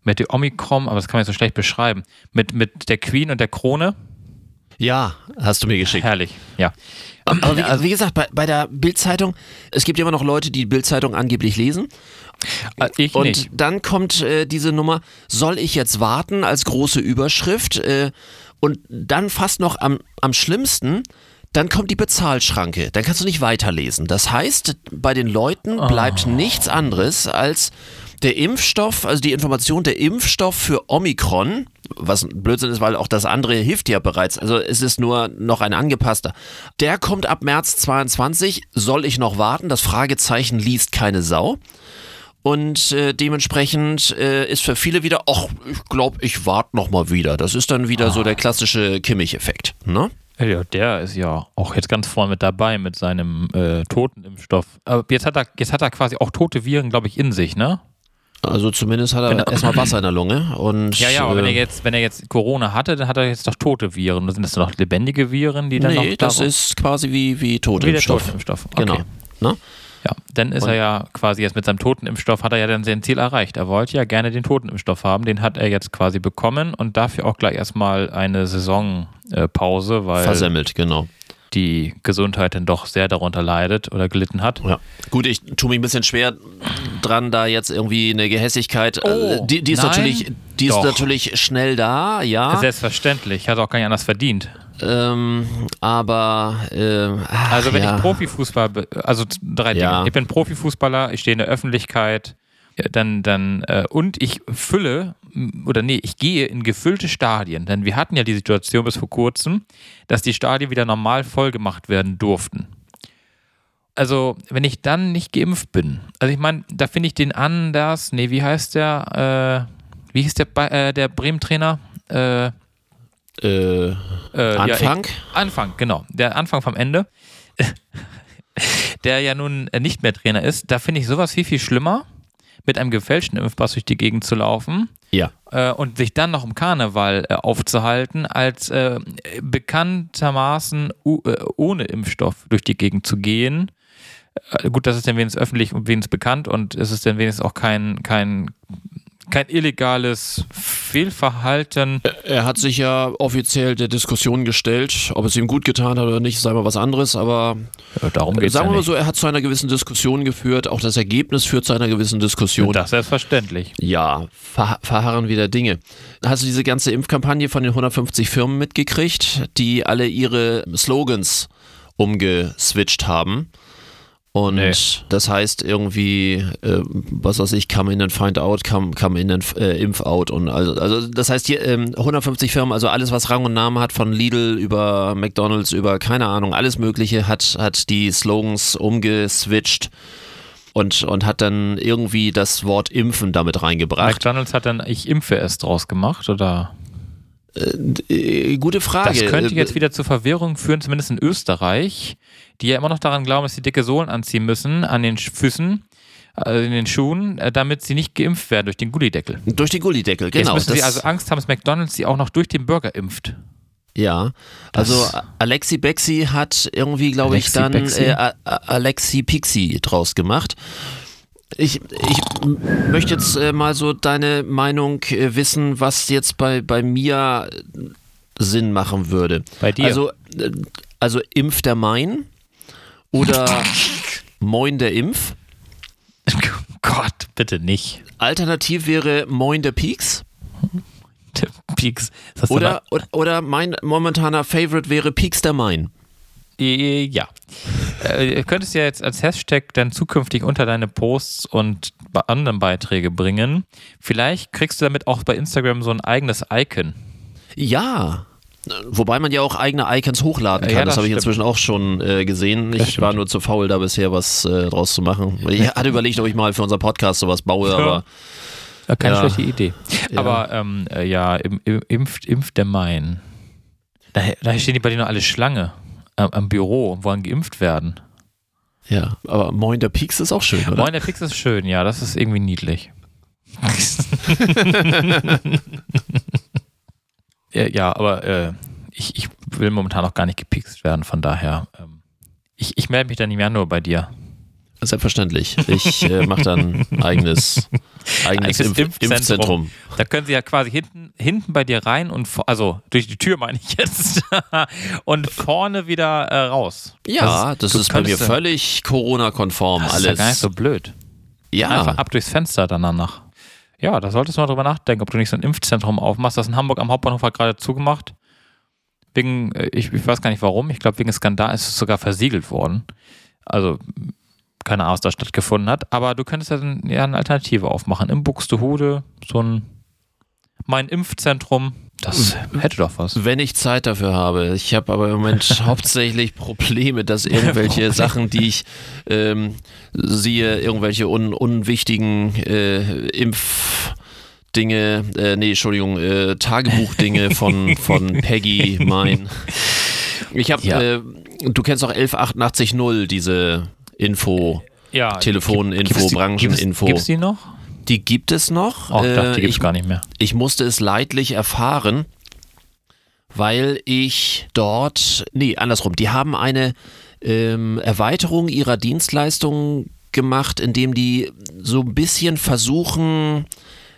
Mit der Omikron, aber das kann man jetzt so schlecht beschreiben. Mit, mit der Queen und der Krone. Ja, hast du mir geschickt. Herrlich, ja. Aber wie, wie gesagt, bei, bei der Bildzeitung, es gibt immer noch Leute, die Bildzeitung angeblich lesen. Äh, Ich Und nicht. dann kommt äh, diese Nummer, soll ich jetzt warten als große Überschrift? Äh, und dann fast noch am, am schlimmsten, dann kommt die Bezahlschranke. Dann kannst du nicht weiterlesen. Das heißt, bei den Leuten bleibt nichts anderes als der Impfstoff, also die Information, der Impfstoff für Omikron, was ein Blödsinn ist, weil auch das andere hilft ja bereits. Also es ist nur noch ein angepasster. Der kommt ab März 22. Soll ich noch warten? Das Fragezeichen liest keine Sau. Und äh, dementsprechend äh, ist für viele wieder, ach, ich glaube, ich warte noch mal wieder. Das ist dann wieder so der klassische Kimmich-Effekt. Ne? Ja, der ist ja auch jetzt ganz vorne mit dabei mit seinem äh, Totenimpfstoff. Aber jetzt hat er, jetzt hat er quasi auch tote Viren, glaube ich, in sich, ne? Also zumindest hat er er- erstmal Wasser in der Lunge. Und, Ja, ja, aber wenn er äh, jetzt, wenn er jetzt Corona hatte, dann hat er jetzt doch tote Viren. Sind das noch lebendige Viren, die dann Nee, noch das ist quasi wie, wie wie der. Totenimpfstoff. Okay. Genau. Ne? Ja, dann ist Und- er ja quasi jetzt mit seinem Totenimpfstoff hat er ja dann sein Ziel erreicht. Er wollte ja gerne den Totenimpfstoff haben, den hat er jetzt quasi bekommen und dafür auch gleich erstmal eine Saisonpause, weil Versemmelt, genau. die Gesundheit dann doch sehr darunter leidet oder gelitten hat. Ja. Gut, ich tue mich ein bisschen schwer dran, da jetzt irgendwie eine Gehässigkeit. Oh, äh, die, die ist nein. natürlich, die ist natürlich schnell da, ja. Selbstverständlich, hat auch gar nicht anders verdient. Ähm, aber äh, ach, Also wenn ja. ich Profifußball, also drei Dinge. Ja. Ich bin Profifußballer, ich stehe in der Öffentlichkeit, ja, dann, dann, äh, und ich fülle, oder nee, ich gehe in gefüllte Stadien, denn wir hatten ja die Situation bis vor kurzem, dass die Stadien wieder normal voll gemacht werden durften. Also, wenn ich dann nicht geimpft bin, also ich meine, da finde ich den anders, nee, wie heißt der, äh, wie hieß der, äh, der Bremen-Trainer? Äh, äh, äh, ja, Anfang? ich, Anfang, genau. Der Anfang vom Ende. der ja nun nicht mehr Trainer ist. Da finde ich sowas viel, viel schlimmer, mit einem gefälschten Impfpass durch die Gegend zu laufen ja. äh, und sich dann noch im Karneval äh, aufzuhalten, als äh, bekanntermaßen äh, ohne Impfstoff durch die Gegend zu gehen. Äh, gut, das ist dann wenigstens öffentlich und wenigstens bekannt und es ist dann wenigstens auch kein, kein, kein illegales Fehlverhalten. Er hat sich ja offiziell der Diskussion gestellt, ob es ihm gut getan hat oder nicht, sei mal was anderes, aber Ja, darum geht es sagen ja wir mal so, er hat zu einer gewissen Diskussion geführt, auch das Ergebnis führt zu einer gewissen Diskussion. Das selbstverständlich. Ja, ver verharren wieder Dinge. Hast du diese ganze Impfkampagne von den 150 Firmen mitgekriegt, die alle ihre Slogans umgeswitcht haben? Und Nee. das heißt irgendwie, äh, was weiß ich, come in and find out, come, come in and äh, impf out. Und also, also das heißt hier ähm, 150 Firmen, also alles, was Rang und Namen hat, von Lidl über McDonalds, über keine Ahnung, alles Mögliche, hat, hat die Slogans umgeswitcht und, und hat dann irgendwie das Wort Impfen damit reingebracht. McDonalds hat dann Ich impfe es draus gemacht, oder? Äh, gute Frage. Das könnte Äh, jetzt wieder zur Verwirrung führen, zumindest in Österreich, die ja immer noch daran glauben, dass sie dicke Sohlen anziehen müssen an den Füßen, äh, in den Schuhen, äh, damit sie nicht geimpft werden durch den Gullideckel. Durch den Gullideckel, genau. Jetzt müssen sie also Angst haben, dass McDonalds sie auch noch durch den Burger impft. Ja, also Das- Alexi Bexi hat irgendwie, glaube ich, dann äh, Alexi Pixi draus gemacht. Ich, ich möchte jetzt äh, mal so deine Meinung äh, wissen, was jetzt bei, bei mir äh, Sinn machen würde. Bei dir? Also, äh, also Impf der Main oder Moin der Impf. Gott, bitte nicht. Alternativ wäre Moin der Peaks. Peaks. Ist das Oder, oder, oder mein momentaner Favorite wäre Peaks der Main. Äh, Ja. Äh, könntest ja jetzt als Hashtag dann zukünftig unter deine Posts und bei anderen Beiträge bringen. Vielleicht kriegst du damit auch bei Instagram so ein eigenes Icon. Ja. Wobei man ja auch eigene Icons hochladen kann. Ja, das das habe ich inzwischen auch schon äh, gesehen. Ich stimmt. war nur zu faul, da bisher was äh, draus zu machen. Ich hatte überlegt, ob ich mal für unseren Podcast sowas baue, Ja. aber keine Ja. schlechte Idee. Aber ähm, äh, ja, im, im, impft, impft der Main. Da, da stehen die bei dir noch alle Schlange äh, am Büro und wollen geimpft werden. ja. Aber Moin der Peaks ist auch schön, oder? Moin, der Fix ist schön, ja, das ist irgendwie niedlich. ja, ja, aber äh, ich, ich will momentan noch gar nicht gepikst werden, von daher. Ähm, ich, ich melde mich dann im Januar bei dir. Selbstverständlich. Ich äh, mache dann eigenes, eigenes, Eigenes Impf Impfzentrum. Impfzentrum. Da können sie ja quasi hinten, hinten bei dir rein und also durch die Tür meine ich jetzt und vorne wieder äh, raus. Ja, das, du ist bei mir ja- völlig Corona-konform Das alles. ist ja gar nicht so blöd. ja, Einfach ab durchs Fenster danach. Ja, da solltest du mal drüber nachdenken, ob du nicht so ein Impfzentrum aufmachst. Das in Hamburg am Hauptbahnhof hat gerade zugemacht. Wegen, äh, ich, ich weiß gar nicht warum, ich glaube wegen Skandal ist es sogar versiegelt worden. Also keine Ahnung, was da stattgefunden hat. Aber du könntest ja, dann, ja eine Alternative aufmachen. Im Buxtehude so ein mein Impfzentrum. Das hätte doch was. wenn ich Zeit dafür habe. Ich habe aber im Moment hauptsächlich Probleme, dass irgendwelche Sachen, die ich ähm, sehe, irgendwelche un unwichtigen äh, Impfdinge, äh, nee, Entschuldigung, äh, Tagebuchdinge von, von Peggy, mein. Ich habe, Ja. äh, du kennst auch 11880, diese Info, Ja, Telefoninfo, Brancheninfo. Gibt es die noch? Die gibt es noch. Oh, ich dachte, Äh, die gibt es gar nicht mehr. ich musste es leidlich erfahren, weil ich dort, nee, andersrum, die haben eine ähm, Erweiterung ihrer Dienstleistungen gemacht, indem die so ein bisschen versuchen,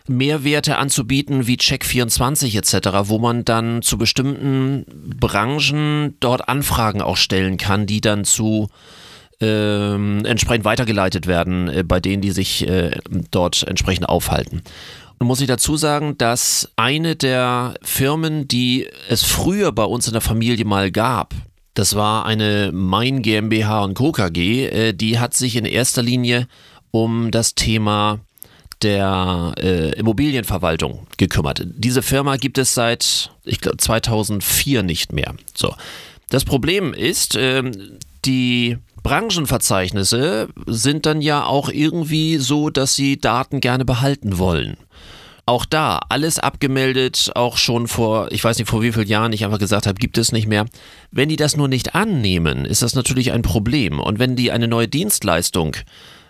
Mehrwerte anzubieten wie Check24 etc., wo man dann zu bestimmten Branchen dort Anfragen auch stellen kann, die dann zu ähm, entsprechend weitergeleitet werden äh, bei denen, die sich äh, dort entsprechend aufhalten. Und muss ich dazu sagen, dass eine der Firmen, die es früher bei uns in der Familie mal gab, das war eine Main GmbH und Co. KG, äh, die hat sich in erster Linie um das Thema der äh, Immobilienverwaltung gekümmert. Diese Firma gibt es seit, ich glaube, 2004 nicht mehr. So. Das Problem ist, ähm, die Branchenverzeichnisse sind dann ja auch irgendwie so, dass sie Daten gerne behalten wollen. Auch da, alles abgemeldet, auch schon vor, ich weiß nicht vor wie vielen Jahren ich einfach gesagt habe, gibt es nicht mehr. Wenn die das nur nicht annehmen, ist das natürlich ein Problem. Und wenn die eine neue Dienstleistung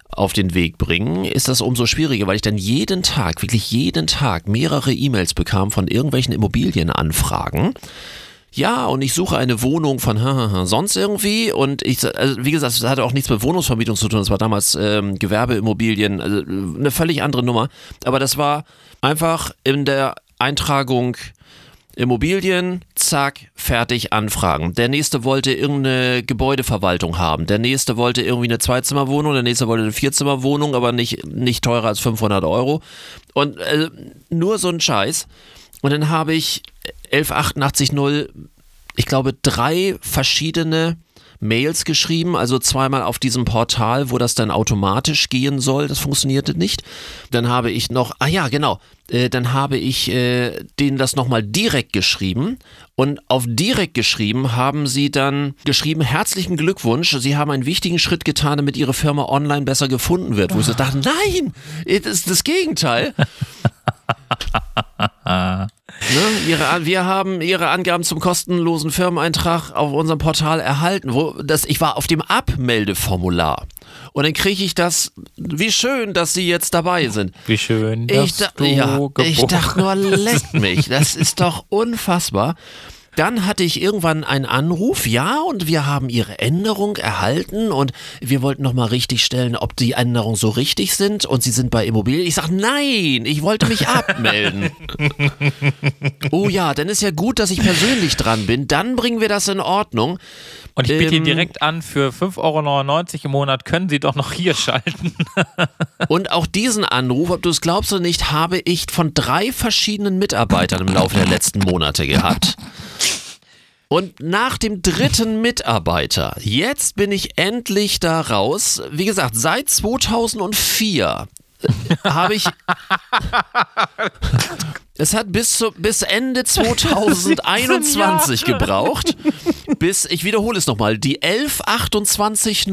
auf den Weg bringen, ist das umso schwieriger, weil ich dann jeden Tag, wirklich jeden Tag mehrere E-Mails bekam von irgendwelchen Immobilienanfragen. Ja, und ich suche eine Wohnung von sonst irgendwie und ich, also wie gesagt, das hatte auch nichts mit Wohnungsvermietung zu tun, das war damals ähm, Gewerbeimmobilien, also äh, eine völlig andere Nummer, aber das war einfach in der Eintragung Immobilien, zack, fertig anfragen. Der nächste wollte irgendeine Gebäudeverwaltung haben. Der nächste wollte irgendwie eine Zweizimmerwohnung, der nächste wollte eine Vierzimmerwohnung, aber nicht, nicht teurer als 500 Euro. Und äh, nur so ein Scheiß. Und dann habe ich 11880, ich glaube, drei verschiedene Mails geschrieben, also zweimal auf diesem Portal, wo das dann automatisch gehen soll. Das funktionierte nicht. Dann habe ich noch, ah ja, genau, äh, dann habe ich äh, denen das nochmal direkt geschrieben. Und auf direkt geschrieben haben sie dann geschrieben, herzlichen Glückwunsch, Sie haben einen wichtigen Schritt getan, damit Ihre Firma online besser gefunden wird. Wo ich so dachte, nein, das ist das Gegenteil. Ne? Ihre, wir haben Ihre Angaben zum kostenlosen Firmeneintrag auf unserem Portal erhalten. Wo das, ich war auf dem Abmeldeformular. Und dann kriege ich das, wie schön, dass Sie jetzt dabei sind. Wie schön, Ich, dass da, du ja, ich dachte nur, leck mich. Das ist doch unfassbar. Dann hatte ich irgendwann einen Anruf, ja, und wir haben Ihre Änderung erhalten und wir wollten nochmal richtig stellen, ob die Änderungen so richtig sind und Sie sind bei Immobilien. Ich sage, nein, ich wollte mich abmelden. oh ja, dann ist ja gut, dass ich persönlich dran bin. Dann bringen wir das in Ordnung. Und ich biete Ähm, Ihnen direkt an, für 5,99 Euro im Monat können Sie doch noch hier schalten. Und auch diesen Anruf, ob du es glaubst oder nicht, habe ich von drei verschiedenen Mitarbeitern im Laufe der letzten Monate gehabt. Und nach dem dritten Mitarbeiter, jetzt bin ich endlich da raus. Wie gesagt, seit 2004 habe ich. Es hat bis, zu, bis Ende 2021 gebraucht, bis, ich wiederhole es nochmal, die 11280,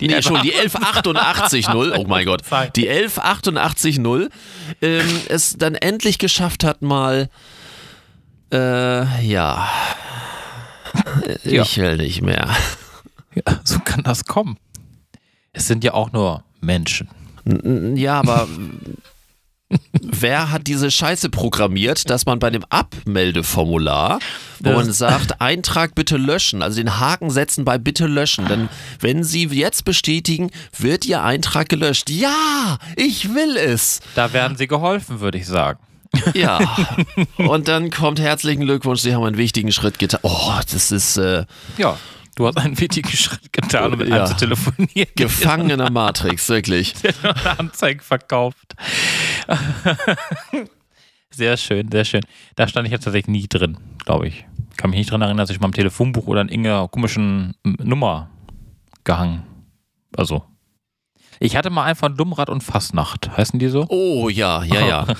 nee, Entschuldigung, die 11880, oh mein Gott, die 11880 ähm, es dann endlich geschafft hat, mal, äh, ja, ich will nicht mehr. Ja, so kann das kommen. Es sind ja auch nur Menschen. Ja, aber wer hat diese Scheiße programmiert, dass man bei dem Abmeldeformular, wo man sagt, Eintrag bitte löschen, also den Haken setzen bei bitte löschen, denn wenn Sie jetzt bestätigen, wird Ihr Eintrag gelöscht. Ja, ich will es. Da werden Sie geholfen, würde ich sagen. Ja, und dann kommt herzlichen Glückwunsch, Sie haben einen wichtigen Schritt getan. Oh, das ist. Äh, ja. Du hast einen wichtigen Schritt getan, um mit ja. einem zu telefonieren. Gefangen in der Matrix, wirklich. Anzeigen verkauft. Sehr schön, sehr schön. Da stand ich jetzt tatsächlich nie drin, glaube ich. Kann mich nicht dran erinnern, dass ich mal im Telefonbuch oder in irgendeiner komischen Nummer gehangen. Also. Ich hatte mal einfach Dummrad und Fastnacht. Heißen die so? Oh ja, ja, ja.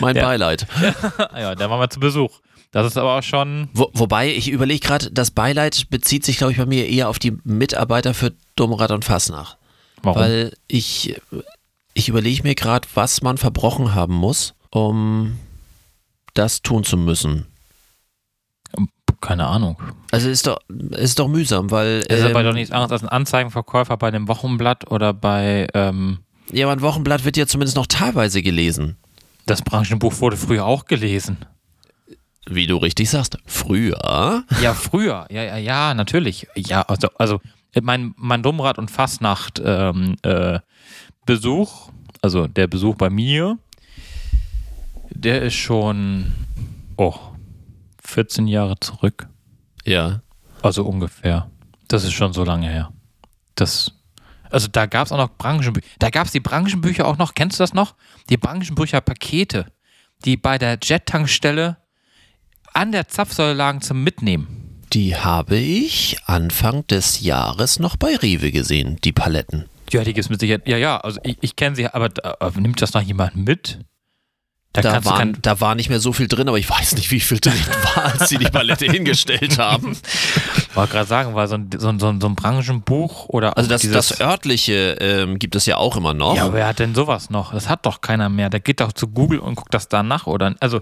mein Ja. Beileid. ja, da waren wir zu Besuch. Das ist aber auch schon. Wo, wobei, ich überlege gerade, das Beileid bezieht sich, glaube ich, bei mir eher auf die Mitarbeiter für Dummrad und Fassnach. Warum? Weil ich, ich überlege mir gerade, was man verbrochen haben muss, um das tun zu müssen. Keine Ahnung. Also ist doch, ist doch mühsam, weil. Ist aber ähm, doch nichts anderes als ein Anzeigenverkäufer bei einem Wochenblatt oder bei. Ähm, Ja, aber ein Wochenblatt wird ja zumindest noch teilweise gelesen. das Branchenbuch wurde früher auch gelesen. Wie du richtig sagst. Früher. Ja, früher. Ja, ja, ja, natürlich. Ja, also, also mein, mein Dummrad- und Fastnacht ähm, äh, Besuch, also der Besuch bei mir, der ist schon oh, 14 Jahre zurück. Ja. Also ungefähr. Das ist schon so lange her. Das, also da gab es auch noch Branchenbücher. Da gab es die Branchenbücher auch noch. Kennst du das noch? Die Branchenbücher-Pakete, die bei der Jet-Tankstelle an der Zapfsäule lagen zum Mitnehmen. Die habe ich Anfang des Jahres noch bei Rewe gesehen, die Paletten. Ja, die gibt es mit Sicherheit. Ja, ja, also ich, ich kenne sie, aber, aber nimmt das noch jemand mit? Da, Da, waren, da war nicht mehr so viel drin, aber ich weiß nicht, wie viel drin war, als sie die Palette hingestellt haben. wollte gerade sagen, war so ein, so ein, so ein, Branchenbuch oder Also das, das örtliche ähm, gibt es ja auch immer noch. Ja, wer hat denn sowas noch? Das hat doch keiner mehr. Der geht doch zu Google und guckt das da nach, oder? Also,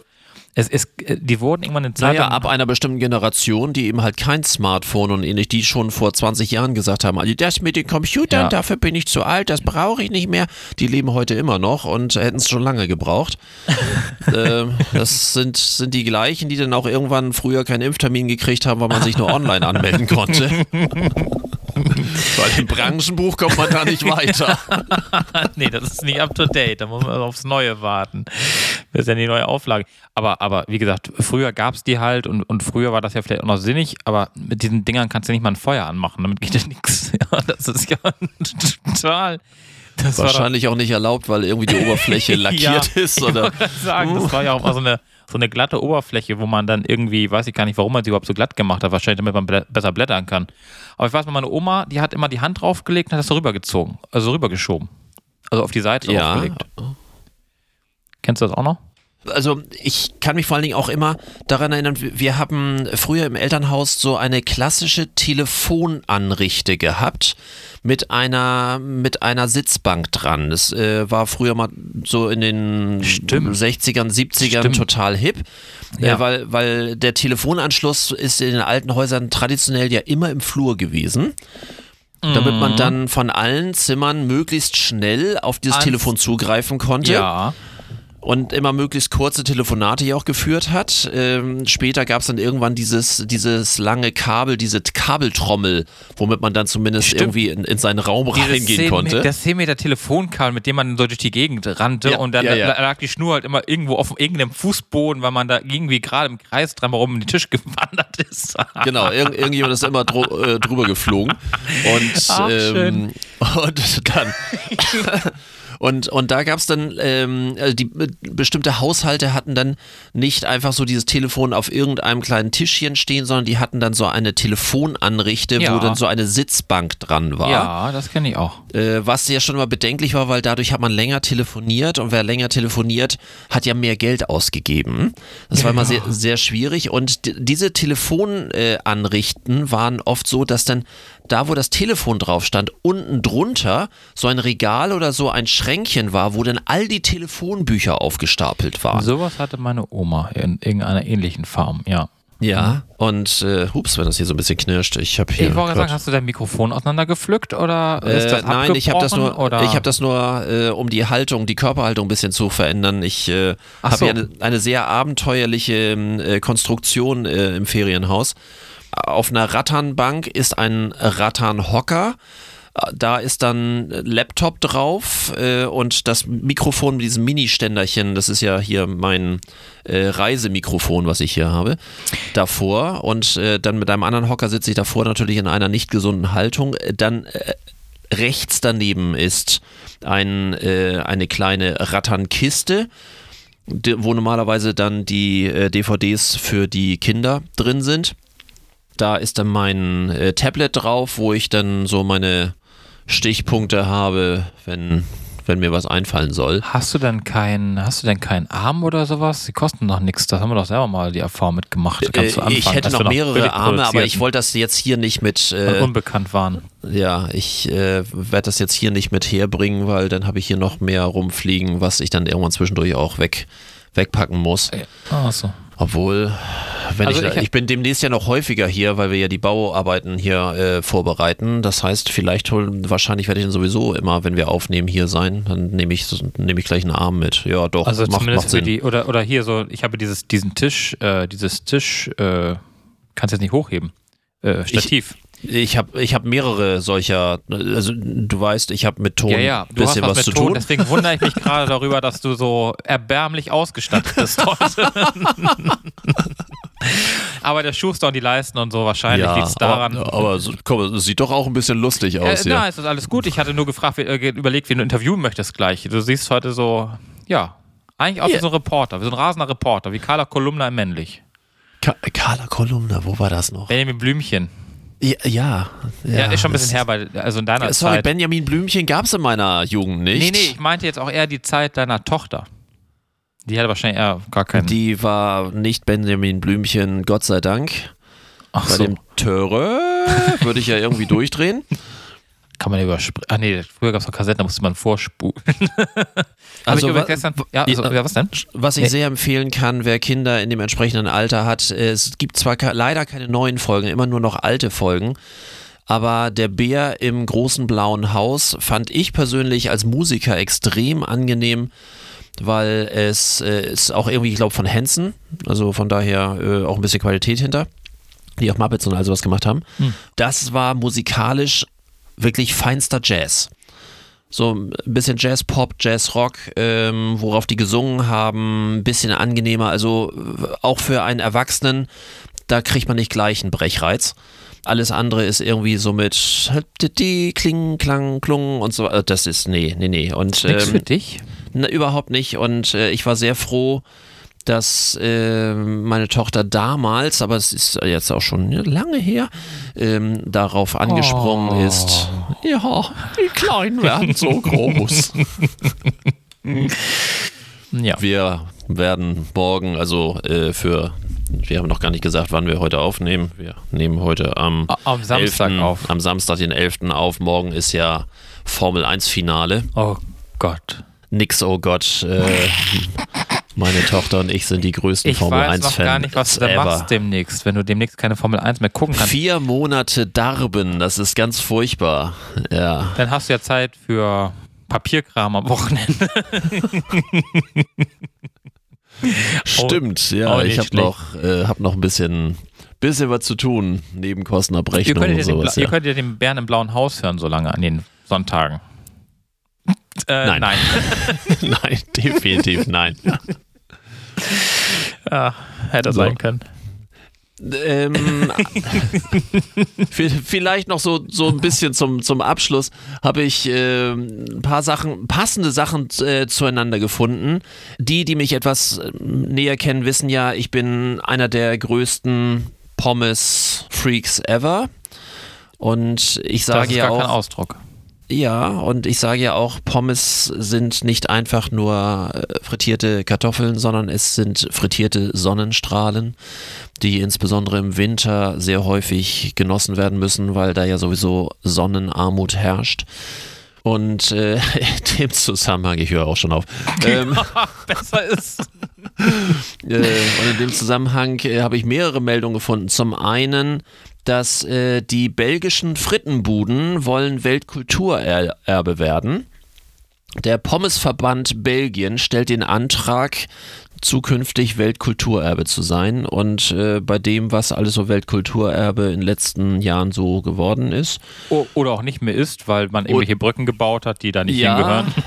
es ist, die wurden irgendwann in Zeit. Naja, ab einer bestimmten Generation, die eben halt kein Smartphone und ähnlich, die schon vor 20 Jahren gesagt haben, also das mit den Computern, Ja. dafür bin ich zu alt, das brauche ich nicht mehr. Die leben heute immer noch und hätten es schon lange gebraucht. ähm, das sind, sind die gleichen, die dann auch irgendwann früher keinen Impftermin gekriegt haben, weil man sich nur online anmelden konnte. weil im Branchenbuch kommt man da nicht weiter. nee, das ist nicht up to date. Da muss man aufs Neue warten. Das ist ja die neue Auflage. Aber, aber wie gesagt, früher gab es die halt und, und früher war das ja vielleicht auch noch sinnig, aber mit diesen Dingern kannst du nicht mal ein Feuer anmachen. Damit geht ja nichts. Ja, das ist ja total. Das Wahrscheinlich auch nicht erlaubt, weil irgendwie die Oberfläche lackiert Ja, ist. Ich Oder? gerade sagen, das war ja auch mal so eine, so eine glatte Oberfläche, wo man dann irgendwie, weiß ich gar nicht, warum man sie überhaupt so glatt gemacht hat, wahrscheinlich damit man blä besser blättern kann. Aber ich weiß noch, meine Oma, die hat immer die Hand draufgelegt und hat das so rübergezogen, also rübergeschoben. Also auf die Seite Ja. draufgelegt. Kennst du das auch noch? Also ich kann mich vor allen Dingen auch immer daran erinnern, wir haben früher im Elternhaus so eine klassische Telefonanrichte gehabt mit einer mit einer Sitzbank dran. Das äh, war früher mal so in den Stimmt. 60ern, 70ern Stimmt. total hip, Ja. äh, weil, weil der Telefonanschluss ist in den alten Häusern traditionell ja immer im Flur gewesen. Damit Mhm. man dann von allen Zimmern möglichst schnell auf dieses Ans- Telefon zugreifen konnte Ja. Und immer möglichst kurze Telefonate hier auch geführt hat. Ähm, später gab es dann irgendwann dieses, dieses lange Kabel, diese Kabeltrommel, womit man dann zumindest Stimmt. irgendwie in, in seinen Raum reingehen konnte. Das 10 Meter Telefonkabel, mit dem man so durch die Gegend rannte Ja, und dann ja, ja. la- lag die Schnur halt immer irgendwo auf irgendeinem Fußboden, weil man da irgendwie gerade im Kreis dran um den Tisch gewandert ist. Genau, irgend, irgendjemand ist immer äh, drüber geflogen. Und, Ach, ähm, und dann. Und, und da gab es dann, ähm, also die bestimmte Haushalte hatten dann nicht einfach so dieses Telefon auf irgendeinem kleinen Tischchen stehen, sondern die hatten dann so eine Telefonanrichte, Ja. wo dann so eine Sitzbank dran war. Ja, das kenne ich auch. Äh, was ja schon mal bedenklich war, weil dadurch hat man länger telefoniert und wer länger telefoniert, hat ja mehr Geld ausgegeben. Das war immer sehr, sehr schwierig und diese Telefonanrichten äh, waren oft so, dass dann da, wo das Telefon drauf stand, unten drunter so ein Regal oder so ein Schränkchen war, wo dann all die Telefonbücher aufgestapelt waren. Sowas hatte meine Oma in irgendeiner ähnlichen Farm, ja. Ja, und äh, hups, wenn das hier so ein bisschen knirscht. Ich habe hier. Ich wollte Gott. sagen, hast du dein Mikrofon auseinandergepflückt oder ist Äh, das nein, ich habe das nur, oder? ich habe das nur, äh, um die Haltung, die Körperhaltung ein bisschen zu verändern. Ich äh, habe so. ja eine, eine sehr abenteuerliche äh, Konstruktion äh, im Ferienhaus. Auf einer Rattanbank ist ein Rattanhocker. Da ist dann Laptop drauf äh, und das Mikrofon mit diesem Mini-Ständerchen, das ist ja hier mein äh, Reisemikrofon, was ich hier habe, davor. Und äh, dann mit einem anderen Hocker sitze ich davor natürlich in einer nicht gesunden Haltung. Dann äh, rechts daneben ist ein, äh, eine kleine Ratternkiste, wo normalerweise dann die äh, DVDs für die Kinder drin sind. Da ist dann mein äh, Tablet drauf, wo ich dann so meine Stichpunkte habe, wenn, wenn mir was einfallen soll. Hast du denn keinen, hast du denn keinen Arm oder sowas? Die kosten doch nichts. Das haben wir doch selber mal die Erfahrung mitgemacht. Da kannst du Äh, anfangen, ich hätte noch mehrere Arme, aber ich wollte das jetzt hier nicht mit. Äh, unbekannt waren. ja, ich äh, werde das jetzt hier nicht mit herbringen, weil dann habe ich hier noch mehr rumfliegen, was ich dann irgendwann zwischendurch auch weg, wegpacken muss. Ach so. Obwohl, wenn Also ich, ich- ich, bin demnächst ja noch häufiger hier, weil wir ja die Bauarbeiten hier äh, vorbereiten. Das heißt, vielleicht holen, wahrscheinlich werde ich dann sowieso immer, wenn wir aufnehmen, hier sein. Dann nehme ich, nehme ich gleich einen Arm mit. Ja, doch, Also macht, zumindest macht für Sinn. die, oder, oder hier so, ich habe dieses, diesen Tisch, äh, dieses Tisch, äh, kannst jetzt nicht hochheben. Äh, Stativ. Ich habe ich hab mehrere solcher, also du weißt, ich habe mit Ton ja, ja, ein bisschen was, was, mit zu Ton, tun. deswegen wundere ich mich gerade darüber, dass du so erbärmlich ausgestattet bist heute. Aber der Schuster und die Leisten und so, wahrscheinlich liegt es daran. Aber, aber komm, es sieht doch auch ein bisschen lustig Äh, aus hier. na, ist das alles gut? Ich hatte nur gefragt, wie, äh, überlegt, wen du interviewen möchtest gleich. Du siehst heute so, ja, eigentlich auch wie Hier. so ein Reporter, wie so ein rasender Reporter, wie Carla Kolumna im Männlich. Ka Carla Kolumna, wo war das noch? Benjamin Blümchen. Ja, ja, Ja, ist schon ein bisschen her, weil, also in deiner Sorry, Zeit. Benjamin Blümchen gab es in meiner Jugend nicht. Nee, nee, ich meinte jetzt auch eher die Zeit deiner Tochter. Die hatte wahrscheinlich eher gar keinen. Die war nicht Benjamin Blümchen, Gott sei Dank. Ach Bei so, dem Töre würde ich ja irgendwie durchdrehen. kann man überspringen. Ah nee, früher gab es noch Kassetten, da musste man vorspulen. Also, wa- gestern, ja, also, ja, was denn? Was ich Nee. sehr empfehlen kann, wer Kinder in dem entsprechenden Alter hat, äh, es gibt zwar leider keine neuen Folgen, immer nur noch alte Folgen, aber der Bär im großen blauen Haus fand ich persönlich als Musiker extrem angenehm, weil es äh, ist auch irgendwie, ich glaube, von Hansen, also von daher äh, auch ein bisschen Qualität hinter, die auch Muppets und all sowas gemacht haben. Das war musikalisch wirklich feinster Jazz so ein bisschen Jazz Pop, Jazz Rock, ähm, worauf die gesungen haben, ein bisschen angenehmer. Also äh, auch für einen Erwachsenen, da kriegt man nicht gleich einen Brechreiz. Alles andere ist irgendwie so mit Kling, Klang, Klung und so. äh, Das ist nee, nee, nee. Und Nix für ähm, dich? na, überhaupt nicht. Und äh, ich war sehr froh, dass äh, meine Tochter damals, aber es ist jetzt auch schon lange her, ähm, darauf angesprungen Oh. ist. Ja, die Kleinen werden so groß. Ja. Wir werden morgen, also äh, für, wir haben noch gar nicht gesagt, wann wir heute aufnehmen. Wir nehmen heute am, am Samstag 11., auf. Am Samstag, den 11. auf. Morgen ist ja Formel 1 Finale. Oh Gott. Nix, oh Gott. Äh, meine Tochter und ich sind die größten Ich Formel weiß 1 noch Fans gar nicht, was du da machst demnächst, wenn du demnächst keine Formel 1 mehr gucken kannst. Vier Monate Darben, das ist ganz furchtbar. Ja. Dann hast du ja Zeit für Papierkram am Wochenende. Stimmt, ja. auch ich habe noch, äh, hab noch ein bisschen, bisschen was zu tun. Ihr Nebenkostenabrechnung könntet, und ja den, sowas. Bla- ihr Ja. könntet ja den Bären im blauen Haus hören, so lange an den Sonntagen. Äh, Nein. nein. nein, definitiv nein. Ja, hätte So. sein können. Ähm, vielleicht noch so, so ein bisschen zum, zum Abschluss habe ich äh, ein paar Sachen, passende Sachen äh, zueinander gefunden. Die, die mich etwas äh, näher kennen, wissen ja, ich bin einer der größten Pommes-Freaks ever. Und ich sage das ist ja gar auch. kein Ausdruck. Ja, und ich sage ja auch, Pommes sind nicht einfach nur äh, frittierte Kartoffeln, sondern es sind frittierte Sonnenstrahlen, die insbesondere im Winter sehr häufig genossen werden müssen, weil da ja sowieso Sonnenarmut herrscht. Und äh, in dem Zusammenhang, ich höre auch schon auf. Ähm, Besser ist. äh, und in dem Zusammenhang äh, habe ich mehrere Meldungen gefunden. Zum einen, dass äh, die belgischen Frittenbuden wollen Weltkulturerbe werden. Der Pommesverband Belgien stellt den Antrag, zukünftig Weltkulturerbe zu sein. Und äh, bei dem, was alles so Weltkulturerbe in den letzten Jahren so geworden ist, Oder auch nicht mehr ist, weil man irgendwelche Brücken gebaut hat, die da nicht hingehören.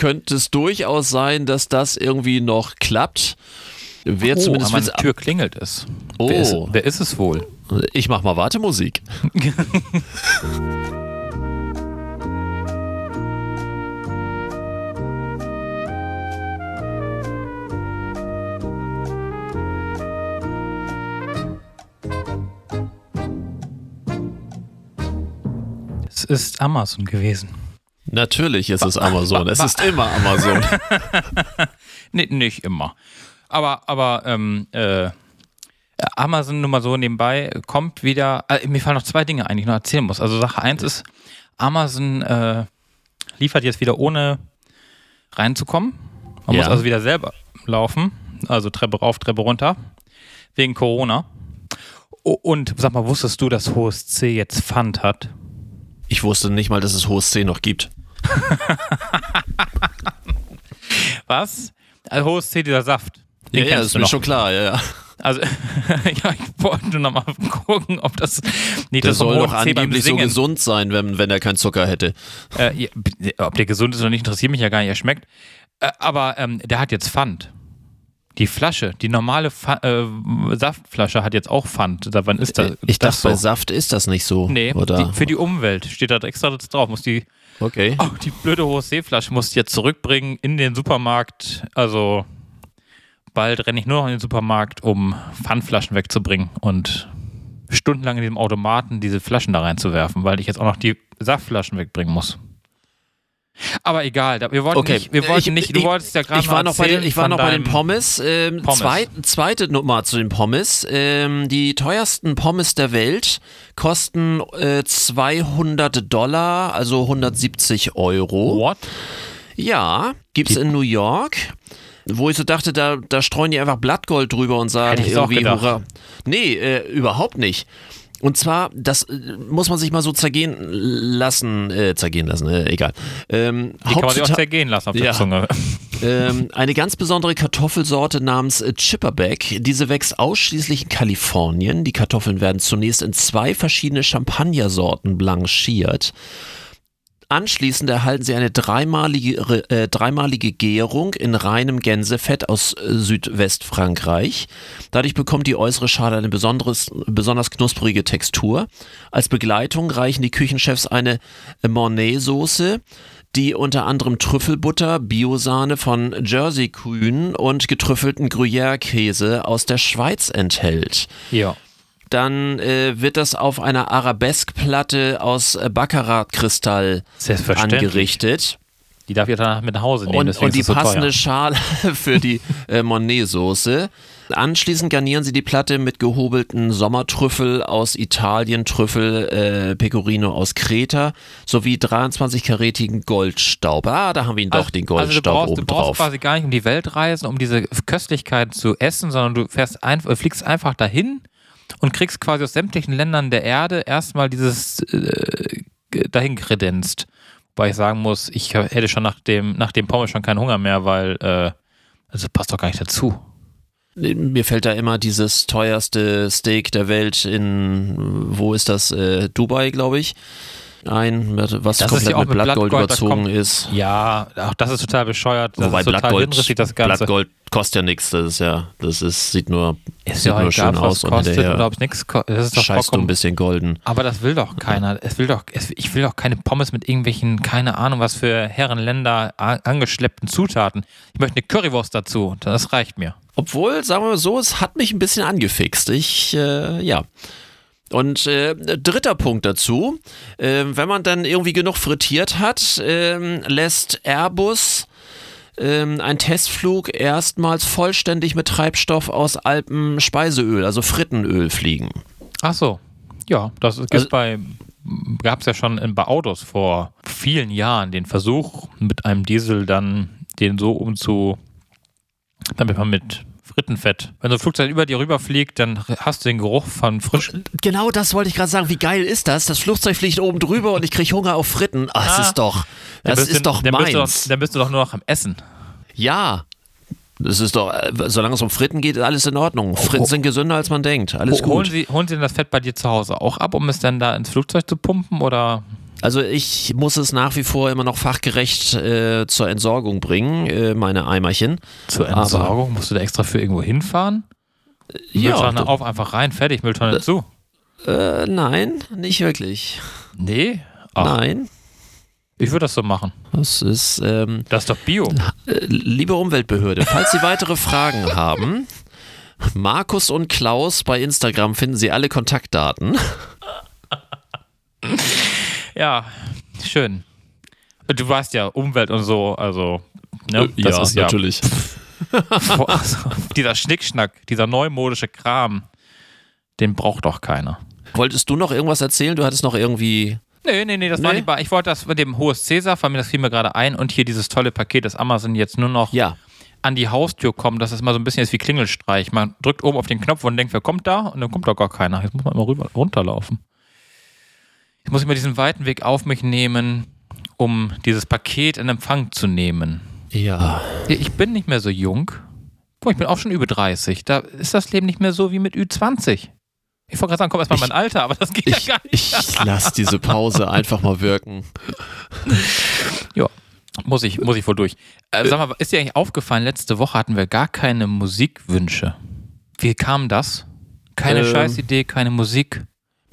könnte es durchaus sein, dass das irgendwie noch klappt. Wer oh, zumindest an meiner will's- Tür klingelt es. Oh. Wer, ist, wer ist es wohl? Ich mach mal Wartemusik. Es ist Amazon gewesen. Natürlich ist es Amazon. Es ist immer Amazon. Nee, nicht immer. Aber, aber ähm, äh, Amazon nur mal so nebenbei kommt wieder. Äh, mir fallen noch zwei Dinge ein, die ich noch erzählen muss. Also Sache eins ist, Amazon äh, liefert jetzt wieder ohne reinzukommen. Man Ja. muss also wieder selber laufen. Also Treppe rauf, Treppe runter. Wegen Corona. Und sag mal, wusstest du, dass Hohes C jetzt Pfand hat? Ich wusste nicht mal, dass es hohes C noch gibt. Was? Also Hohes C, dieser Saft. Den ja, ja, ist mir schon klar. Ja, ja. Also, ja, ich wollte nur noch mal gucken, ob das nicht Der das soll doch angeblich so gesund sein, wenn, wenn er keinen Zucker hätte. äh, ob der gesund ist oder nicht, interessiert mich ja gar nicht, er schmeckt. Äh, aber ähm, der hat jetzt Pfand. Die Flasche, die normale Pfa äh, Saftflasche hat jetzt auch Pfand. Da, wann ist das? Ich das dachte, bei Saft ist das nicht so. Nee, oder? die, für die Umwelt steht da extra das drauf. Muss die, okay. oh, die blöde hohe Seeflasche muss ich jetzt zurückbringen in den Supermarkt. Also bald renne ich nur noch in den Supermarkt, um Pfandflaschen wegzubringen und stundenlang in diesem Automaten diese Flaschen da reinzuwerfen, weil ich jetzt auch noch die Saftflaschen wegbringen muss. Aber egal, wir wollten Okay, nicht, wir wollten ich, nicht, du ich, wolltest ja gerade ich war noch bei den, ich war noch bei den Pommes. Ähm, Pommes. Zweit, zweite Nummer zu den Pommes. Ähm, die teuersten Pommes der Welt kosten äh, 200 Dollar, also 170 Euro. What? Ja, gibt's in New York. Wo ich so dachte, da, da streuen die einfach Blattgold drüber und sagen irgendwie. Hurra. Nee, äh, überhaupt nicht. Und zwar, das äh, muss man sich mal so zergehen lassen, äh, zergehen lassen, äh, egal. Ähm, Die kann man sich auch zergehen lassen auf der Ja. Zunge. ähm, eine ganz besondere Kartoffelsorte namens äh, Chipperback. Diese wächst ausschließlich in Kalifornien. Die Kartoffeln werden zunächst in zwei verschiedene Champagnersorten blanchiert. Anschließend erhalten sie eine dreimalige, äh, dreimalige Gärung in reinem Gänsefett aus äh, Südwestfrankreich. Dadurch bekommt die äußere Schale eine besonderes, besonders knusprige Textur. Als Begleitung reichen die Küchenchefs eine äh, Mornay-Soße, die unter anderem Trüffelbutter, Biosahne von Jersey-Kühen und getrüffelten Gruyère-Käse aus der Schweiz enthält. Ja. Dann äh, wird das auf einer Arabesque-Platte aus äh, Baccarat-Kristall angerichtet. Die darf ich danach mit nach Hause nehmen, Und, und die so passende teuer. Schale für die äh, Monet-Soße. Anschließend garnieren sie die Platte mit gehobelten Sommertrüffel aus Italien, Trüffel äh, Pecorino aus Kreta sowie 23-karätigen Goldstaub. Ah, da haben wir ihn doch, den also Goldstaub brauchst, oben du brauchst drauf. quasi gar nicht um die Welt reisen, um diese Köstlichkeit zu essen, sondern du fährst einfach, fliegst einfach dahin und kriegst quasi aus sämtlichen Ländern der Erde erstmal dieses äh, dahin kredenzt. Wobei ich sagen muss, ich hätte schon nach dem, nach dem Pommes schon keinen Hunger mehr, weil äh, also passt doch gar nicht dazu. Mir fällt da immer dieses teuerste Steak der Welt in, wo ist das? Äh, Dubai, glaube ich. Ein, was Das komplett ja mit mit Blattgold, überzogen kommt- ist. Ja, auch das ist total bescheuert. Das Wobei ist total Blattgold, das Ganze. Blattgold kostet ja nichts. Das ist ja, das ist, sieht nur, ist sieht ja nur schön aus es und kostet hinterher es nichts. Das ist doch scheißt du ein bisschen golden. Aber das will doch keiner. Es will doch, es, ich will doch keine Pommes mit irgendwelchen, keine Ahnung, was für Herrenländer angeschleppten Zutaten. Ich möchte eine Currywurst dazu. Das reicht mir. Obwohl, sagen wir mal so, es hat mich ein bisschen angefixt. Ich, äh, ja. Und äh, dritter Punkt dazu, äh, wenn man dann irgendwie genug frittiert hat, ähm, lässt Airbus ähm, einen Testflug erstmals vollständig mit Treibstoff aus Alpenspeiseöl, also Frittenöl fliegen. Ach so. Ja, das gibt Also- bei gab es ja schon in, bei Autos vor vielen Jahren den Versuch, mit einem Diesel dann den so umzu, damit man mit Frittenfett, wenn so ein Flugzeug über dir rüberfliegt, dann hast du den Geruch von frisch. Genau das wollte ich gerade sagen. Wie geil ist das? Das Flugzeug fliegt oben drüber und ich kriege Hunger auf Fritten. Ah, das ist doch, das bist du- ist doch dann bist, meins. doch, dann bist du doch nur noch am Essen. Ja. Das ist doch, äh, solange es um Fritten geht, ist alles in Ordnung. Fritten sind gesünder, als man denkt. Alles Ho- Holen gut. Sie, holen Sie denn das Fett bei dir zu Hause auch ab, um es dann da ins Flugzeug zu pumpen? Oder Also ich muss es nach wie vor immer noch fachgerecht äh, zur Entsorgung bringen, äh, meine Eimerchen. zur Aber- Entsorgung? Musst du da extra für irgendwo hinfahren? Mülltonne Ja, auf, einfach rein, fertig, Mülltonne zu. äh, nein, nicht wirklich. Nee? Ach, Nein, ich würde das so machen. das ist, ähm, Das ist doch Bio. äh, liebe Umweltbehörde, falls Sie weitere Fragen haben, Markus und Klaus bei Instagram finden Sie alle Kontaktdaten. Ja, schön. Du weißt ja, Umwelt und so, also, ne, das ist ja. Also, dieser Schnickschnack, dieser neumodische Kram, den braucht doch keiner. Wolltest du noch irgendwas erzählen? Du hattest noch irgendwie. Nee, nee, nee, das war Nee? nicht wahr. Ich wollte das mit dem Hohes Cäsar, mir das fiel mir gerade ein und hier dieses tolle Paket, das Amazon jetzt nur noch Ja, an die Haustür kommt, dass es mal so ein bisschen ist wie Klingelstreich. Man drückt oben auf den Knopf und denkt, wer kommt da? Und dann kommt da gar keiner. Jetzt muss man immer rüber, runterlaufen. Jetzt muss ich mal diesen weiten Weg auf mich nehmen, um dieses Paket in Empfang zu nehmen. ja. Ich bin nicht mehr so jung. Boah, ich bin auch schon über 30. Da ist das Leben nicht mehr so wie mit Ü20. Ich wollte gerade sagen, komm erstmal Ich- mein Alter, aber das geht Ich, ja gar nicht. ich lasse diese Pause einfach mal wirken. Ja, muss ich, muss ich wohl durch. Äh, sag mal, ist dir eigentlich aufgefallen, letzte Woche hatten wir gar keine Musikwünsche. Wie kam das? Keine Ähm. Scheißidee, keine Musik.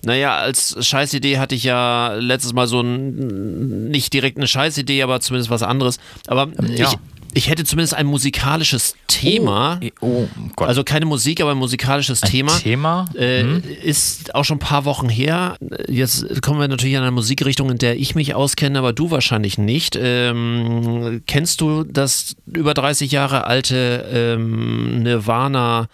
Naja, als Scheißidee hatte ich ja letztes Mal so ein, nicht direkt eine Scheißidee, aber zumindest was anderes. Aber Ja. ich, ich hätte zumindest ein musikalisches Thema. Oh, oh Gott. Also keine Musik, aber ein musikalisches Ein Thema. Thema? Äh, Hm? Ist auch schon ein paar Wochen her. Jetzt kommen wir natürlich an eine Musikrichtung, in der ich mich auskenne, aber du wahrscheinlich nicht. Ähm, kennst du das über 30 Jahre alte ähm, Nirvana?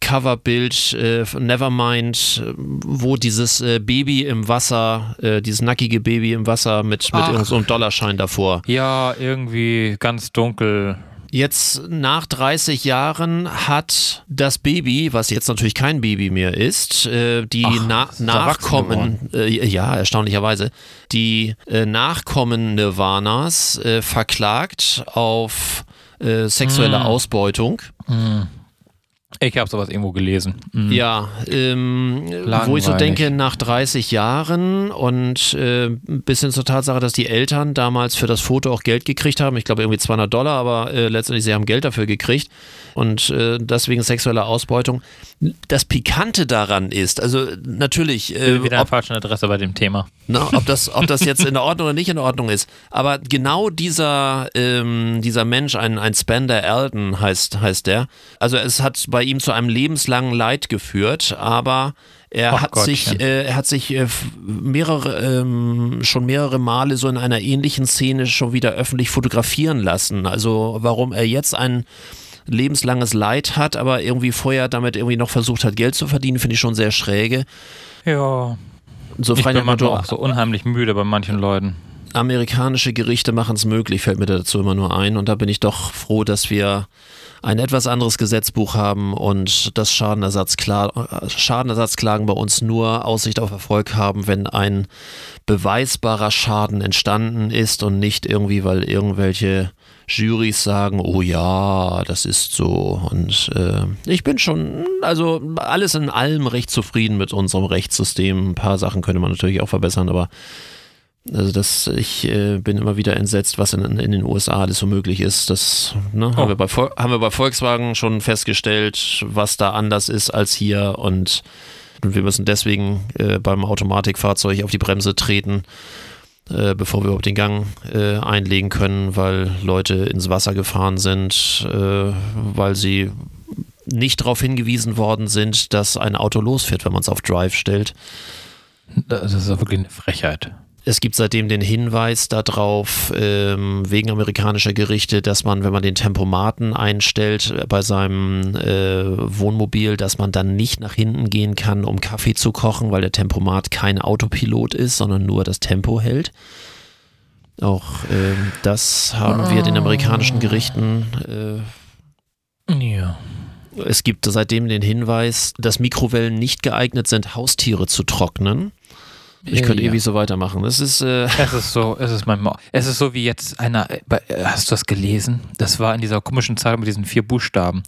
Coverbild äh, von Nevermind, wo dieses äh, Baby im Wasser, äh, dieses nackige Baby im Wasser mit, mit Ach. irgend so einem Dollarschein davor. Ja, irgendwie ganz dunkel. Jetzt nach 30 Jahren hat das Baby, was jetzt natürlich kein Baby mehr ist, äh, die Ach, Na Nachkommen, äh, ja, erstaunlicherweise, die äh, Nachkommen Nirvanas äh, verklagt auf äh, sexuelle Hm. Ausbeutung. Ich habe sowas irgendwo gelesen. Mhm. Ja, ähm, wo ich so denke, nach 30 Jahren und äh, bis hin zur Tatsache, dass die Eltern damals für das Foto auch Geld gekriegt haben, ich glaube irgendwie 200 Dollar, aber äh, letztendlich sie haben Geld dafür gekriegt und äh, deswegen sexuelle Ausbeutung. Das Pikante daran ist, also natürlich, äh, Wieder ob, der falschen Adresse bei dem Thema. na, ob, das, ob das jetzt in Ordnung oder nicht in Ordnung ist, aber genau dieser, ähm, dieser Mensch, ein, ein Spender Alden heißt, heißt der, also es hat bei ihm zu einem lebenslangen Leid geführt, aber er Ach hat sich, äh, er hat sich äh, mehrere, ähm, schon mehrere Male so in einer ähnlichen Szene schon wieder öffentlich fotografieren lassen. Also warum er jetzt ein lebenslanges Leid hat, aber irgendwie vorher damit irgendwie noch versucht hat, Geld zu verdienen, finde ich schon sehr schräge. Ja. So Ich frei bin manchmal auch so unheimlich müde bei manchen Leuten. amerikanische Gerichte machen es möglich, fällt mir dazu immer nur ein. Und da bin ich doch froh, dass wir ein etwas anderes Gesetzbuch haben und das Schadenersatzkla Schadenersatzklagen bei uns nur Aussicht auf Erfolg haben, wenn ein beweisbarer Schaden entstanden ist und nicht irgendwie, weil irgendwelche Jurys sagen, oh ja, das ist so. Und äh, ich bin schon, also alles in allem recht zufrieden mit unserem Rechtssystem. Ein paar Sachen könnte man natürlich auch verbessern, aber Also das, ich äh, bin immer wieder entsetzt, was in, in, den USA alles so möglich ist. Das ne, oh. haben, wir bei, haben wir bei Volkswagen schon festgestellt, was da anders ist als hier und wir müssen deswegen äh, beim Automatikfahrzeug auf die Bremse treten, äh, bevor wir überhaupt den Gang äh, einlegen können, weil Leute ins Wasser gefahren sind, äh, weil sie nicht darauf hingewiesen worden sind, dass ein Auto losfährt, wenn man es auf Drive stellt. Das ist wirklich eine Frechheit. Es gibt seitdem den Hinweis darauf, ähm, wegen amerikanischer Gerichte, dass man, wenn man den Tempomaten einstellt bei seinem äh, Wohnmobil, dass man dann nicht nach hinten gehen kann, um Kaffee zu kochen, weil der Tempomat kein Autopilot ist, sondern nur das Tempo hält. Auch äh, das haben wir den amerikanischen Gerichten. Äh, ja. Es gibt seitdem den Hinweis, dass Mikrowellen nicht geeignet sind, Haustiere zu trocknen. Ich könnte ja. ewig so weitermachen. Es ist, äh es ist so, es ist manchmal, es ist so wie jetzt einer, äh, hast du das gelesen? Das war in dieser komischen Zahl mit diesen vier Buchstaben,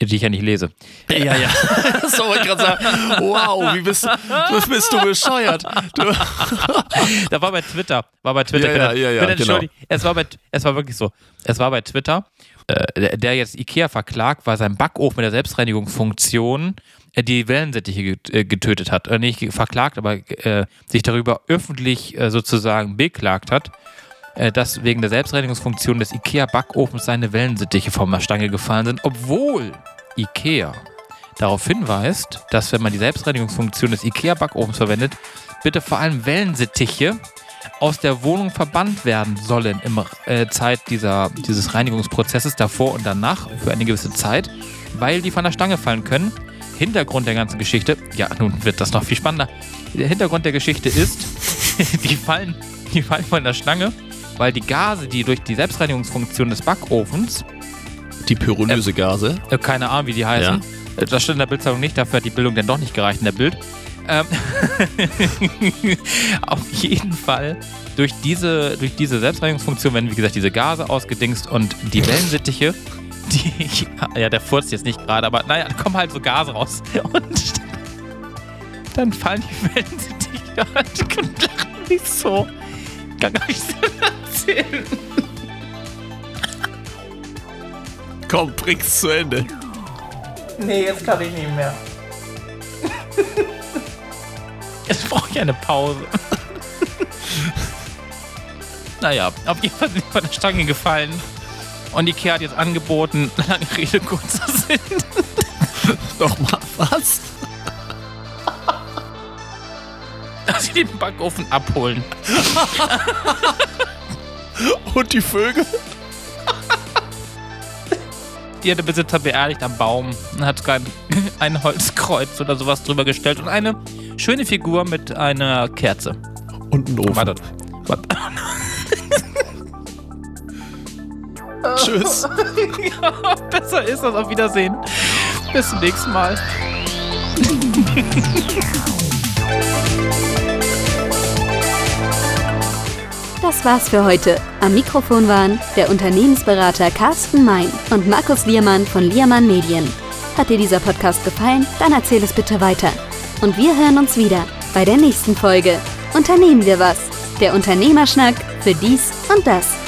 die ich ja nicht lese. Ja, ja. so wollte ich gerade sagen. Wow, wie bist, wie bist du bescheuert? Du. da war bei Twitter, war bei Twitter. Ja, ja, ja, ja, genau. Es war, bei, es war wirklich so. Es war bei Twitter äh, der jetzt Ikea verklagt, weil sein Backofen mit der Selbstreinigungsfunktion äh, die Wellensittiche äh, getötet hat. Äh, nicht verklagt, aber äh, sich darüber öffentlich äh, sozusagen beklagt hat, äh, dass wegen der Selbstreinigungsfunktion des Ikea-Backofens seine Wellensittiche von der Stange gefallen sind, obwohl Ikea darauf hinweist, dass wenn man die Selbstreinigungsfunktion des Ikea-Backofens verwendet, bitte vor allem Wellensittiche aus der Wohnung verbannt werden sollen im äh, Zeit dieser, dieses Reinigungsprozesses davor und danach für eine gewisse Zeit, weil die von der Stange fallen können. Hintergrund der ganzen Geschichte, ja, nun wird das noch viel spannender. Der Hintergrund der Geschichte ist, die fallen, die fallen von der Stange, weil die Gase, die durch die Selbstreinigungsfunktion des Backofens die pyrolöse Gase. Äh, keine Ahnung, wie die heißen. Ja. Äh, das steht in der Bildzeitung nicht, dafür hat die Bildung denn doch nicht gereicht in der Bild. Ähm auf jeden Fall durch diese, durch diese Selbstreinigungsfunktion werden, wie gesagt, diese Gase ausgedingst und die Wellensittiche, die, ja, der furzt jetzt nicht gerade, aber naja, da kommen halt so Gase raus. Und dann fallen die Wellensittiche halt und lachen nicht so. Kann gar nicht so erzählen. Komm, bring's zu Ende. Nee, jetzt kann ich nicht mehr. Jetzt brauche ich eine Pause. naja, auf jeden Fall sind die von der Stange gefallen. Und Ikea hat jetzt angeboten, lange Rede, kurzer Sinn. Nochmal, was? Dass sie den Backofen abholen. Und die Vögel? Die hat der Besitzer beerdigt am Baum und hat ein Holzkreuz oder sowas drüber gestellt und eine schöne Figur mit einer Kerze. Und ein Ofen. Warte. Warte. Tschüss. ja, besser ist das. Auf Wiedersehen. Bis zum nächsten Mal. Das war's für heute. Am Mikrofon waren der Unternehmensberater Carsten Mein und Markus Liermann von Liermann Medien. Hat dir dieser Podcast gefallen? Dann erzähl es bitte weiter. Und wir hören uns wieder bei der nächsten Folge. Unternehmen wir was. Der Unternehmerschnack für dies und das.